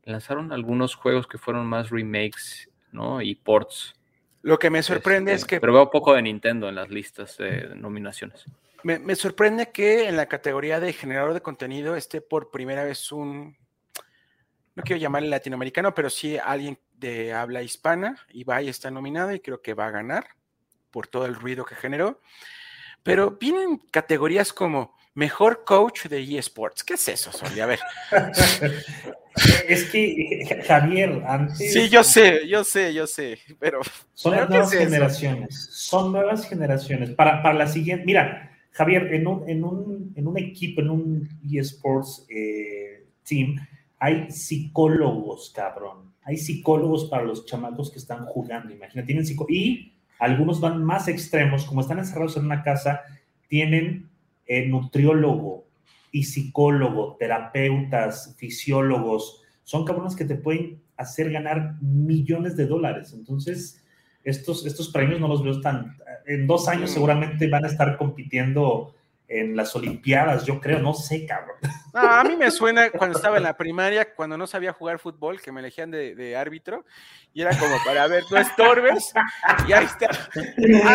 Speaker 8: Lanzaron algunos juegos que fueron más remakes, ¿no? Y ports.
Speaker 6: lo que me sorprende
Speaker 8: Este,
Speaker 6: es que
Speaker 8: Pero veo poco de Nintendo en las listas de nominaciones.
Speaker 6: Me, me sorprende que en la categoría de generador de contenido esté por primera vez un, no quiero llamarle latinoamericano, pero sí alguien de habla hispana. Ibai está nominado y creo que va a ganar por todo el ruido que generó. Pero vienen categorías como mejor coach de eSports. ¿Qué es eso, Soli? A ver. (laughs)
Speaker 7: Es que, Javier, antes.
Speaker 6: Sí, yo sé, yo sé, yo sé, pero
Speaker 7: Son
Speaker 6: ¿Pero
Speaker 7: las
Speaker 6: qué
Speaker 7: nuevas
Speaker 6: es eso?
Speaker 7: generaciones. Son nuevas generaciones. Para, para la siguiente. Mira, Javier, en un, en un, en un equipo, en un eSports eh, team, hay psicólogos, cabrón. Hay psicólogos para los chamacos que están jugando. Imagina, tienen psico y algunos van más extremos, como están encerrados en una casa, tienen eh, nutriólogo y psicólogo, terapeutas, fisiólogos. Son cabrones que te pueden hacer ganar millones de dólares. Entonces, estos, estos premios no los veo tan... En dos años
Speaker 6: Mm.
Speaker 7: seguramente van a estar compitiendo en las Olimpiadas, yo creo, no sé, cabrón.
Speaker 6: No, a mí me suena cuando estaba en la primaria, cuando no sabía jugar fútbol, que me elegían de, de árbitro, y era como para ver, no estorbes, y ahí está.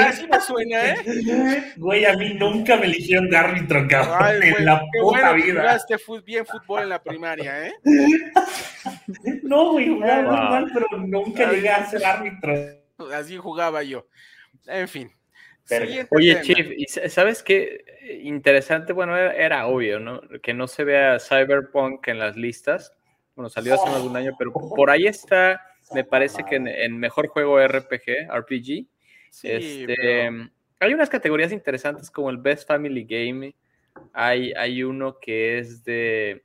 Speaker 6: Así me suena, ¿eh?
Speaker 7: Güey, a mí nunca me eligieron de árbitro, cabrón,
Speaker 6: Ay,
Speaker 7: en la
Speaker 6: qué
Speaker 7: puta
Speaker 6: bueno
Speaker 7: vida.
Speaker 6: jugaste bien fútbol en la primaria, ¿eh?
Speaker 7: No, güey, jugaba muy
Speaker 8: Wow.
Speaker 7: mal, pero nunca
Speaker 6: Ay,
Speaker 7: llegué a ser árbitro.
Speaker 6: Así jugaba yo. En fin.
Speaker 8: Oye,
Speaker 6: tema.
Speaker 8: Chief, ¿y sa- sabes qué? Interesante, bueno, era, era obvio, ¿no? Que no se vea Cyberpunk en las listas. Bueno, salió hace más de un año, pero por ahí está, me parece que en, en mejor juego RPG, RPG.
Speaker 6: Sí,
Speaker 8: este,
Speaker 6: pero-
Speaker 8: Hay unas categorías interesantes como el Best Family Game. Hay, hay uno que es de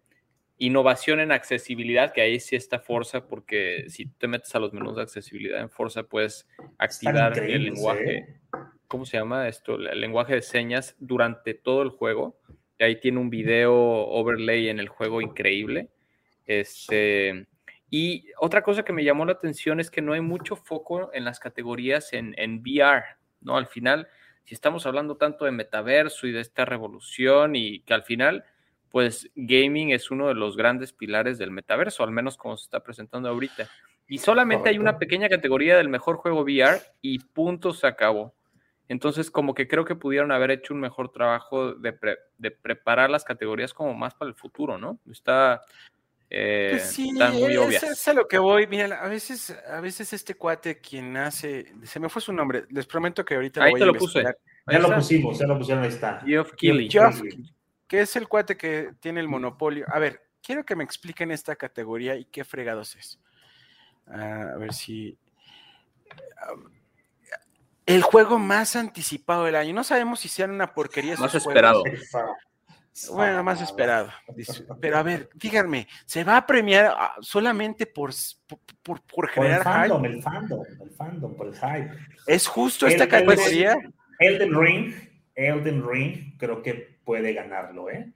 Speaker 8: innovación en accesibilidad, que ahí sí está Forza, porque si te metes a los menús de accesibilidad en Forza, puedes activar el lenguaje.
Speaker 7: ¿eh?
Speaker 8: ¿Cómo se llama esto? El lenguaje de señas durante todo el juego. Y ahí tiene un video overlay en el juego increíble. Este, Y otra cosa que me llamó la atención es que no hay mucho foco en las categorías en, en VR, ¿no? Al final, si estamos hablando tanto de metaverso y de esta revolución y que al final, pues gaming es uno de los grandes pilares del metaverso, al menos como se está presentando ahorita. Y solamente hay una pequeña categoría del mejor juego VR y punto se acabó. Entonces, como que creo que pudieron haber hecho un mejor trabajo de, pre- de preparar las categorías como más para el futuro, ¿no? Está, eh,
Speaker 6: Pues sí,
Speaker 8: están muy
Speaker 6: es,
Speaker 8: obvias.
Speaker 6: es a lo que voy. Mira, a veces, a veces este cuate quien hace, se me fue su nombre, les prometo que ahorita
Speaker 8: Ahí
Speaker 6: voy
Speaker 8: te
Speaker 6: a
Speaker 8: lo puse.
Speaker 6: investigar,
Speaker 7: Ya lo pusimos, ya lo pusieron, ahí está.
Speaker 8: Geoff Keighley.
Speaker 6: Geoff que es el cuate que tiene el monopolio. A ver, quiero que me expliquen esta categoría y qué fregados es. Ah, a ver si. El juego más anticipado del año. No sabemos si sean una porquería.
Speaker 8: Más esperado.
Speaker 6: Bueno, más esperado. Pero a ver, díganme, ¿se va a premiar ah, solamente por, por, por- por
Speaker 7: Por el
Speaker 6: generar
Speaker 7: fandom,
Speaker 6: hype?
Speaker 7: el fandom, el fandom, por el hype.
Speaker 6: ¿Es justo
Speaker 7: El-
Speaker 6: esta
Speaker 7: el-
Speaker 6: categoría?
Speaker 7: Elden Ring, Elden Ring, creo que puede ganarlo, ¿eh?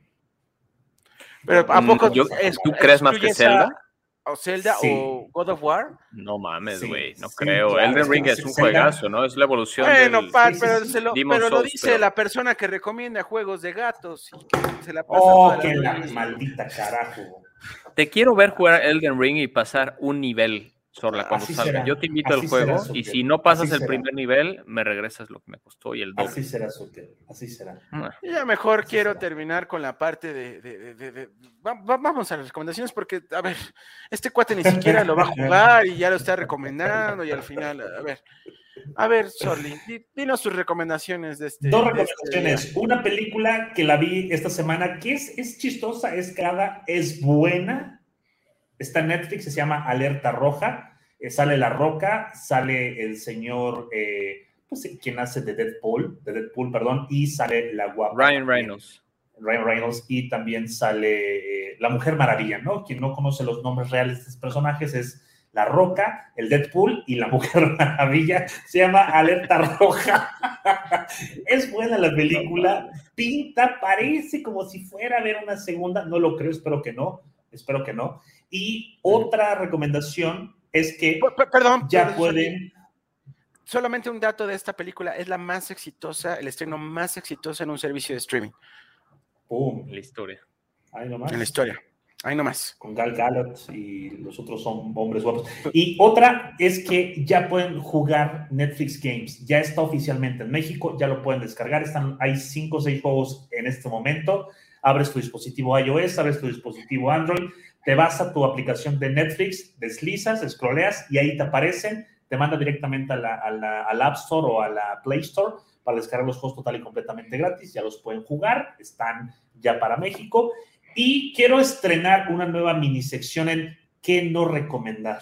Speaker 6: Pero ¿a
Speaker 8: Mm,
Speaker 6: poco
Speaker 8: yo-
Speaker 6: es-
Speaker 8: ¿tú crees más que Zelda?
Speaker 6: ¿O Zelda
Speaker 7: Sí.
Speaker 6: o God of War?
Speaker 8: No mames,
Speaker 7: Sí,
Speaker 8: güey, no
Speaker 7: sí,
Speaker 8: creo.
Speaker 7: claro,
Speaker 8: Elden Ring es un
Speaker 7: Zelda-
Speaker 8: juegazo, ¿no? Es la evolución
Speaker 6: Bueno,
Speaker 8: del...
Speaker 6: Pat, pero,
Speaker 7: sí.
Speaker 6: se lo, pero lo dice
Speaker 8: pero-
Speaker 6: la persona que recomienda juegos de gatos y que se la pasa
Speaker 7: Oh,
Speaker 6: toda la
Speaker 7: que la
Speaker 6: vida.
Speaker 7: maldita carajo.
Speaker 8: Te quiero ver jugar Elden Ring y pasar un nivel, Sorla, cuando salga. Yo te invito al juego
Speaker 7: será,
Speaker 8: y si no pasas
Speaker 7: así
Speaker 8: el
Speaker 7: será.
Speaker 8: primer nivel, me regresas lo que me costó y el doble.
Speaker 7: Así será, Sukel, así será.
Speaker 8: Ah,
Speaker 6: Y ya mejor
Speaker 7: Así
Speaker 6: quiero
Speaker 7: será.
Speaker 6: terminar con la parte de... de- de- de- de- va- va- vamos a las recomendaciones porque, a ver, este cuate ni siquiera lo va a jugar y ya lo está recomendando y al final, a ver, a ver, Sorly, di- dinos tus recomendaciones de este...
Speaker 7: Dos
Speaker 6: este
Speaker 7: recomendaciones. Una película que la vi esta semana que es, es chistosa, es cada, es buena. Está en Netflix, se llama Alerta Roja. Eh, sale La Roca, sale el señor, eh, pues quien hace de Deadpool, de Deadpool, perdón, y sale la guapa.
Speaker 8: Ryan Reynolds.
Speaker 7: Ryan Reynolds, y también sale eh, la Mujer Maravilla, ¿no? Quien no conoce los nombres reales de estos personajes es La Roca, el Deadpool y la Mujer (laughs) Maravilla. Se llama Alerta Roja. (laughs) es buena la película, pinta, parece como si fuera a ver una segunda, no lo creo, espero que no, espero que no. Y otra recomendación es que
Speaker 6: P- p- Perdón,
Speaker 7: ya
Speaker 6: perdón,
Speaker 7: pueden...
Speaker 6: solamente un dato de esta película, es la más exitosa, el estreno más exitoso en un servicio de streaming
Speaker 7: ¡Pum!
Speaker 8: La historia.
Speaker 7: Ahí nomás.
Speaker 6: en la historia. Ahí nomás.
Speaker 7: con Gal Gadot y los otros son hombres guapos. Y otra es que ya pueden jugar Netflix Games. Ya está oficialmente en México, ya lo pueden descargar. Están, hay cinco o seis juegos en este momento. Abres tu dispositivo iOS, abres tu dispositivo Android, te vas a tu aplicación de Netflix, deslizas, scrolleas y ahí te aparecen, te manda directamente al App Store o a la Play Store para descargar los juegos total y completamente gratis. Ya los pueden jugar, están ya para México. Y quiero estrenar una nueva mini sección en ¿Qué no recomendar?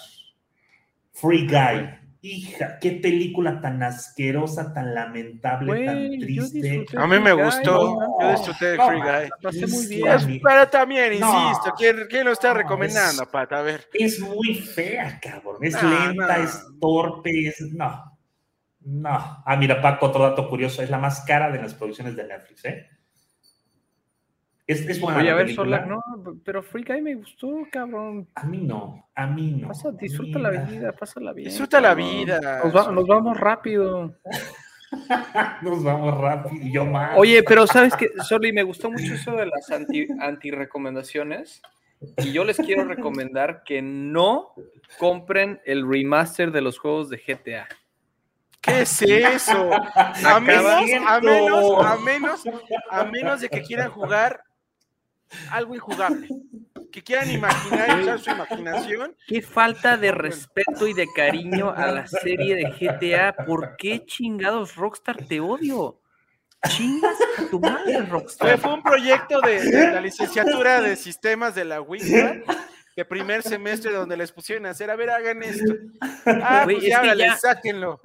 Speaker 7: Free Guy. Hija, qué película tan asquerosa, tan lamentable, tan triste.
Speaker 6: A mí me
Speaker 8: Guy,
Speaker 6: gustó,
Speaker 7: no.
Speaker 6: yo disfruté de
Speaker 7: No,
Speaker 6: Free Guy.
Speaker 8: La pasé muy bien.
Speaker 6: también,
Speaker 7: No.
Speaker 6: insisto, ¿quién, quién lo está
Speaker 7: No,
Speaker 6: recomendando,
Speaker 7: es-
Speaker 6: Pat? A ver.
Speaker 7: Es muy fea, cabrón. Es
Speaker 6: No,
Speaker 7: lenta,
Speaker 6: no.
Speaker 7: es torpe, es. No. No. Ah, mira, Paco, otro dato curioso. Es la más cara de las producciones de Netflix, ¿eh? Es, es buena
Speaker 8: Oye,
Speaker 7: la
Speaker 8: a ver. Sorla, no, pero Free Guy me gustó, cabrón.
Speaker 7: A mí no, a mí no.
Speaker 8: Pasa, disfruta la vida, pásala bien.
Speaker 6: Disfruta la vida.
Speaker 8: Nos, va- nos vamos rápido. (laughs)
Speaker 7: Nos vamos rápido y yo más.
Speaker 8: Oye, pero ¿sabes qué? Sorry, me gustó mucho eso de las anti, anti-recomendaciones. Y yo les quiero recomendar que no compren el remaster de los juegos de GTA.
Speaker 6: ¿Qué es eso? A menos, a menos, a menos, a menos de que quieran jugar algo injugable. Que quieran imaginar, usar su imaginación.
Speaker 8: Qué falta de respeto y de cariño a la serie de GTA. ¿Por qué chingados Rockstar te odio? Chingas a tu madre, Rockstar.
Speaker 6: fue un proyecto de, de la licenciatura de sistemas de la WISPA, de primer semestre, donde les pusieron a hacer, a ver, hagan esto. Ah, pues
Speaker 8: es
Speaker 6: ya,
Speaker 8: que
Speaker 6: órale,
Speaker 8: ya-
Speaker 6: sáquenlo.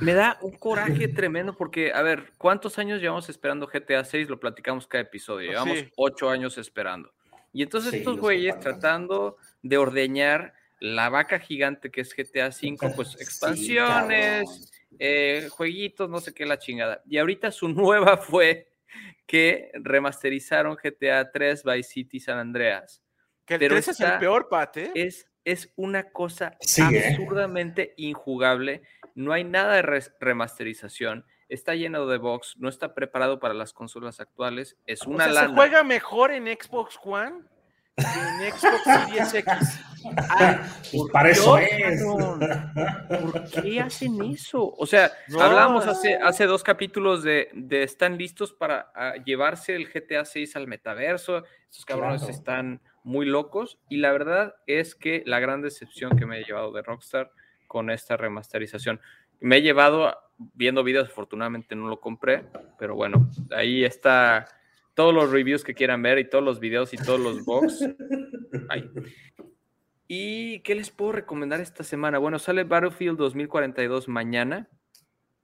Speaker 8: Me da un coraje tremendo porque, a ver, ¿cuántos años llevamos esperando GTA 6? Lo platicamos cada episodio. Llevamos
Speaker 6: Sí.
Speaker 8: ocho años esperando. Y entonces
Speaker 7: Sí,
Speaker 8: estos güeyes tratando de ordeñar la vaca gigante que es GTA 5, (laughs) pues
Speaker 7: Sí,
Speaker 8: expansiones, eh, jueguitos, no sé qué la chingada. Y ahorita su (laughs) nueva fue que remasterizaron GTA 3 Vice City San Andreas.
Speaker 6: Que el
Speaker 8: Pero
Speaker 6: 3 es el peor, Pat, ¿eh?
Speaker 8: Es es una cosa
Speaker 7: Sí, ¿eh?
Speaker 8: absurdamente injugable. No hay nada de remasterización. Está lleno de bugs, no está preparado para las consolas actuales. Es
Speaker 6: O
Speaker 8: una
Speaker 6: sea,
Speaker 8: lana.
Speaker 6: se juega mejor en Xbox One que en Xbox Series X. (laughs) Ay,
Speaker 7: Pues para eso
Speaker 6: Dios,
Speaker 7: es.
Speaker 6: cabrón.
Speaker 8: ¿Por qué hacen eso? O sea,
Speaker 6: No.
Speaker 8: hablamos hace, hace dos capítulos de, de están listos para ah, llevarse el GTA 6 al metaverso. Estos cabrones
Speaker 7: Claro.
Speaker 8: están muy locos. Y la verdad es que la gran decepción que me he llevado de Rockstar con esta remasterización. Me he llevado viendo videos, afortunadamente no lo compré, pero bueno, ahí está todos los reviews que quieran ver y todos los videos y todos los. Ahí. (laughs) ¿Y qué les puedo recomendar esta semana? Bueno, sale Battlefield 2042 mañana.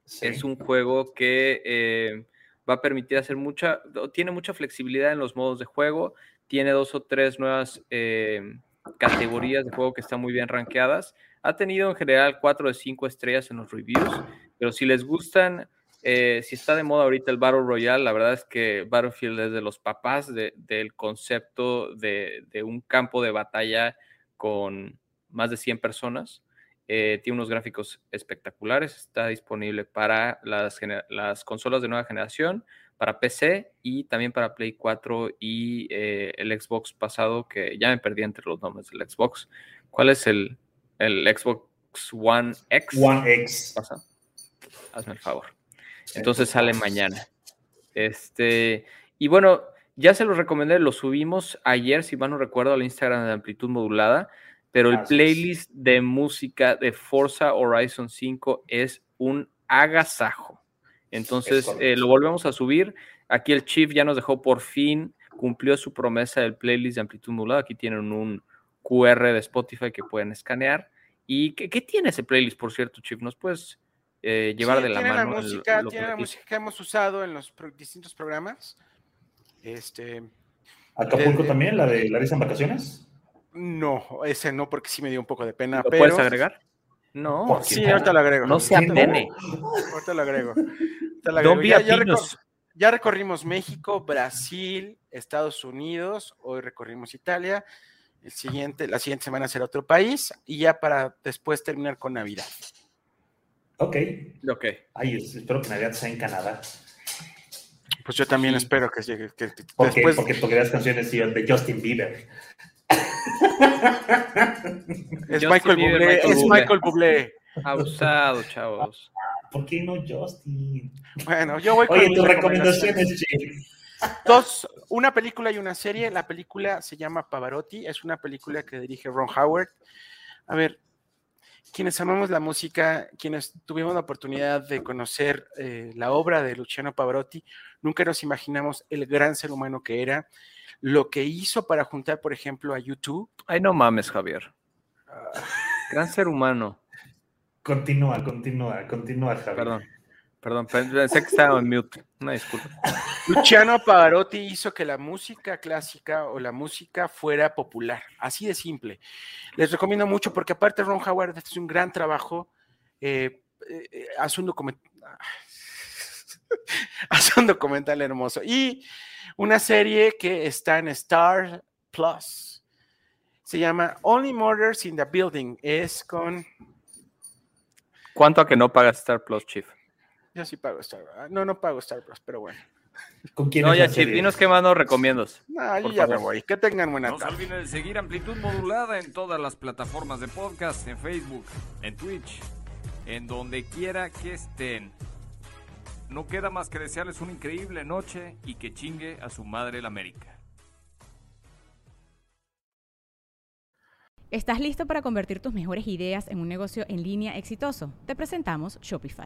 Speaker 7: Sí.
Speaker 8: Es un juego que eh, va a permitir hacer mucha, tiene mucha flexibilidad en los modos de juego, tiene dos o tres nuevas eh, categorías de juego que están muy bien rankeadas. Ha tenido en general cuatro de cinco estrellas en los reviews, pero si les gustan, eh, si está de moda ahorita el Battle Royale, la verdad es que Battlefield es de los papás de- del concepto de, un campo de batalla con más de 100 personas. Eh, tiene unos gráficos espectaculares. Está disponible para las consolas de nueva generación, para PC y también para Play 4 y eh, el Xbox pasado, que ya me perdí entre los nombres del Xbox. ¿Cuál es el, el Xbox One X?
Speaker 7: One X.
Speaker 8: pasado? Hazme el favor. Entonces sale mañana. Este, y bueno, ya se los recomendé, lo subimos ayer, si mal no recuerdo, al Instagram de Amplitud Modulada, pero el playlist de música de Forza Horizon 5 es un agasajo. Entonces, eh, lo volvemos a subir. Aquí el Chief ya nos dejó por fin, cumplió su promesa del playlist de Amplitud Modulada. Aquí tienen un QR de Spotify que pueden escanear. ¿Y qué, qué tiene ese playlist, por cierto, Chief? ¿Nos puedes eh, llevar
Speaker 6: Sí,
Speaker 8: de la
Speaker 6: tiene
Speaker 8: mano?
Speaker 6: la
Speaker 8: el-
Speaker 6: música,
Speaker 8: lo
Speaker 6: tiene la música que hemos usado en los pro- distintos programas. Este,
Speaker 7: Acapulco también, la de Larissa en vacaciones.
Speaker 6: no, ese no, porque sí me dio un poco de pena.
Speaker 8: ¿Lo
Speaker 6: pero,
Speaker 8: puedes agregar? No,
Speaker 7: ¿Por
Speaker 6: Sí, ahorita lo agrego.
Speaker 8: no se apene.
Speaker 6: Ahorita lo agrego. Ahorita lo agrego. Ya, ya recor- ya recorrimos México, Brasil, Estados Unidos, hoy recorrimos Italia. El siguiente, la siguiente semana será otro país y ya para después terminar con Navidad.
Speaker 7: Ok.
Speaker 8: Ok.
Speaker 7: Ay, es- espero que Navidad sea en Canadá.
Speaker 6: Pues yo también
Speaker 8: Sí.
Speaker 6: espero que llegue. que- que
Speaker 7: ¿Por qué?
Speaker 6: después
Speaker 7: Porque tocarías canciones de Justin Bieber.
Speaker 6: Es
Speaker 8: Justin
Speaker 6: Michael
Speaker 8: Bieber,
Speaker 6: Bublé.
Speaker 8: Michael
Speaker 6: es
Speaker 8: Bublé.
Speaker 6: Michael Bublé.
Speaker 8: Abusado, chavos.
Speaker 7: ¿Por qué no Justin?
Speaker 6: Bueno, yo voy con
Speaker 7: Oye, tus
Speaker 6: recomendaciones. Dos, una película y una serie. La película se llama Pavarotti, es una película que dirige Ron Howard. A ver, quienes amamos la música, quienes tuvimos la oportunidad de conocer eh, la obra de Luciano Pavarotti, nunca nos imaginamos el gran ser humano que era, lo que hizo para juntar, por ejemplo, a YouTube.
Speaker 8: Ay, no mames, Javier. Gran ser humano.
Speaker 7: Continúa, continúa, continúa, Javi.
Speaker 8: Perdón. Perdón, pensé que estaba en mute. Una disculpa.
Speaker 6: Luciano Pavarotti hizo que la música clásica o la música fuera popular, así de simple. Les recomiendo mucho porque aparte Ron Howard hace un gran trabajo, eh, eh, hace, un document- (laughs) hace un documental hermoso y una serie que está en Star Plus. Se llama Only Murders in the Building. Es con...
Speaker 8: ¿Cuánto a que no pagas Star Plus, Chief?
Speaker 6: Yo sí pago Star No, no pago Star Plus, pero bueno.
Speaker 7: ¿Con quién
Speaker 8: No, ya, Chief, dinos qué más nos recomiendas.
Speaker 6: No, yo
Speaker 8: Por
Speaker 6: ya me
Speaker 8: favor.
Speaker 6: voy. Que tengan buena
Speaker 9: No se
Speaker 6: tarde.
Speaker 9: olviden de seguir Amplitud Modulada en todas las plataformas de podcast, en Facebook, en Twitch, en donde quiera que estén. No queda más que desearles una increíble noche y que chingue a su madre la América.
Speaker 2: ¿Estás listo para convertir tus mejores ideas en un negocio en línea exitoso? Te presentamos Shopify.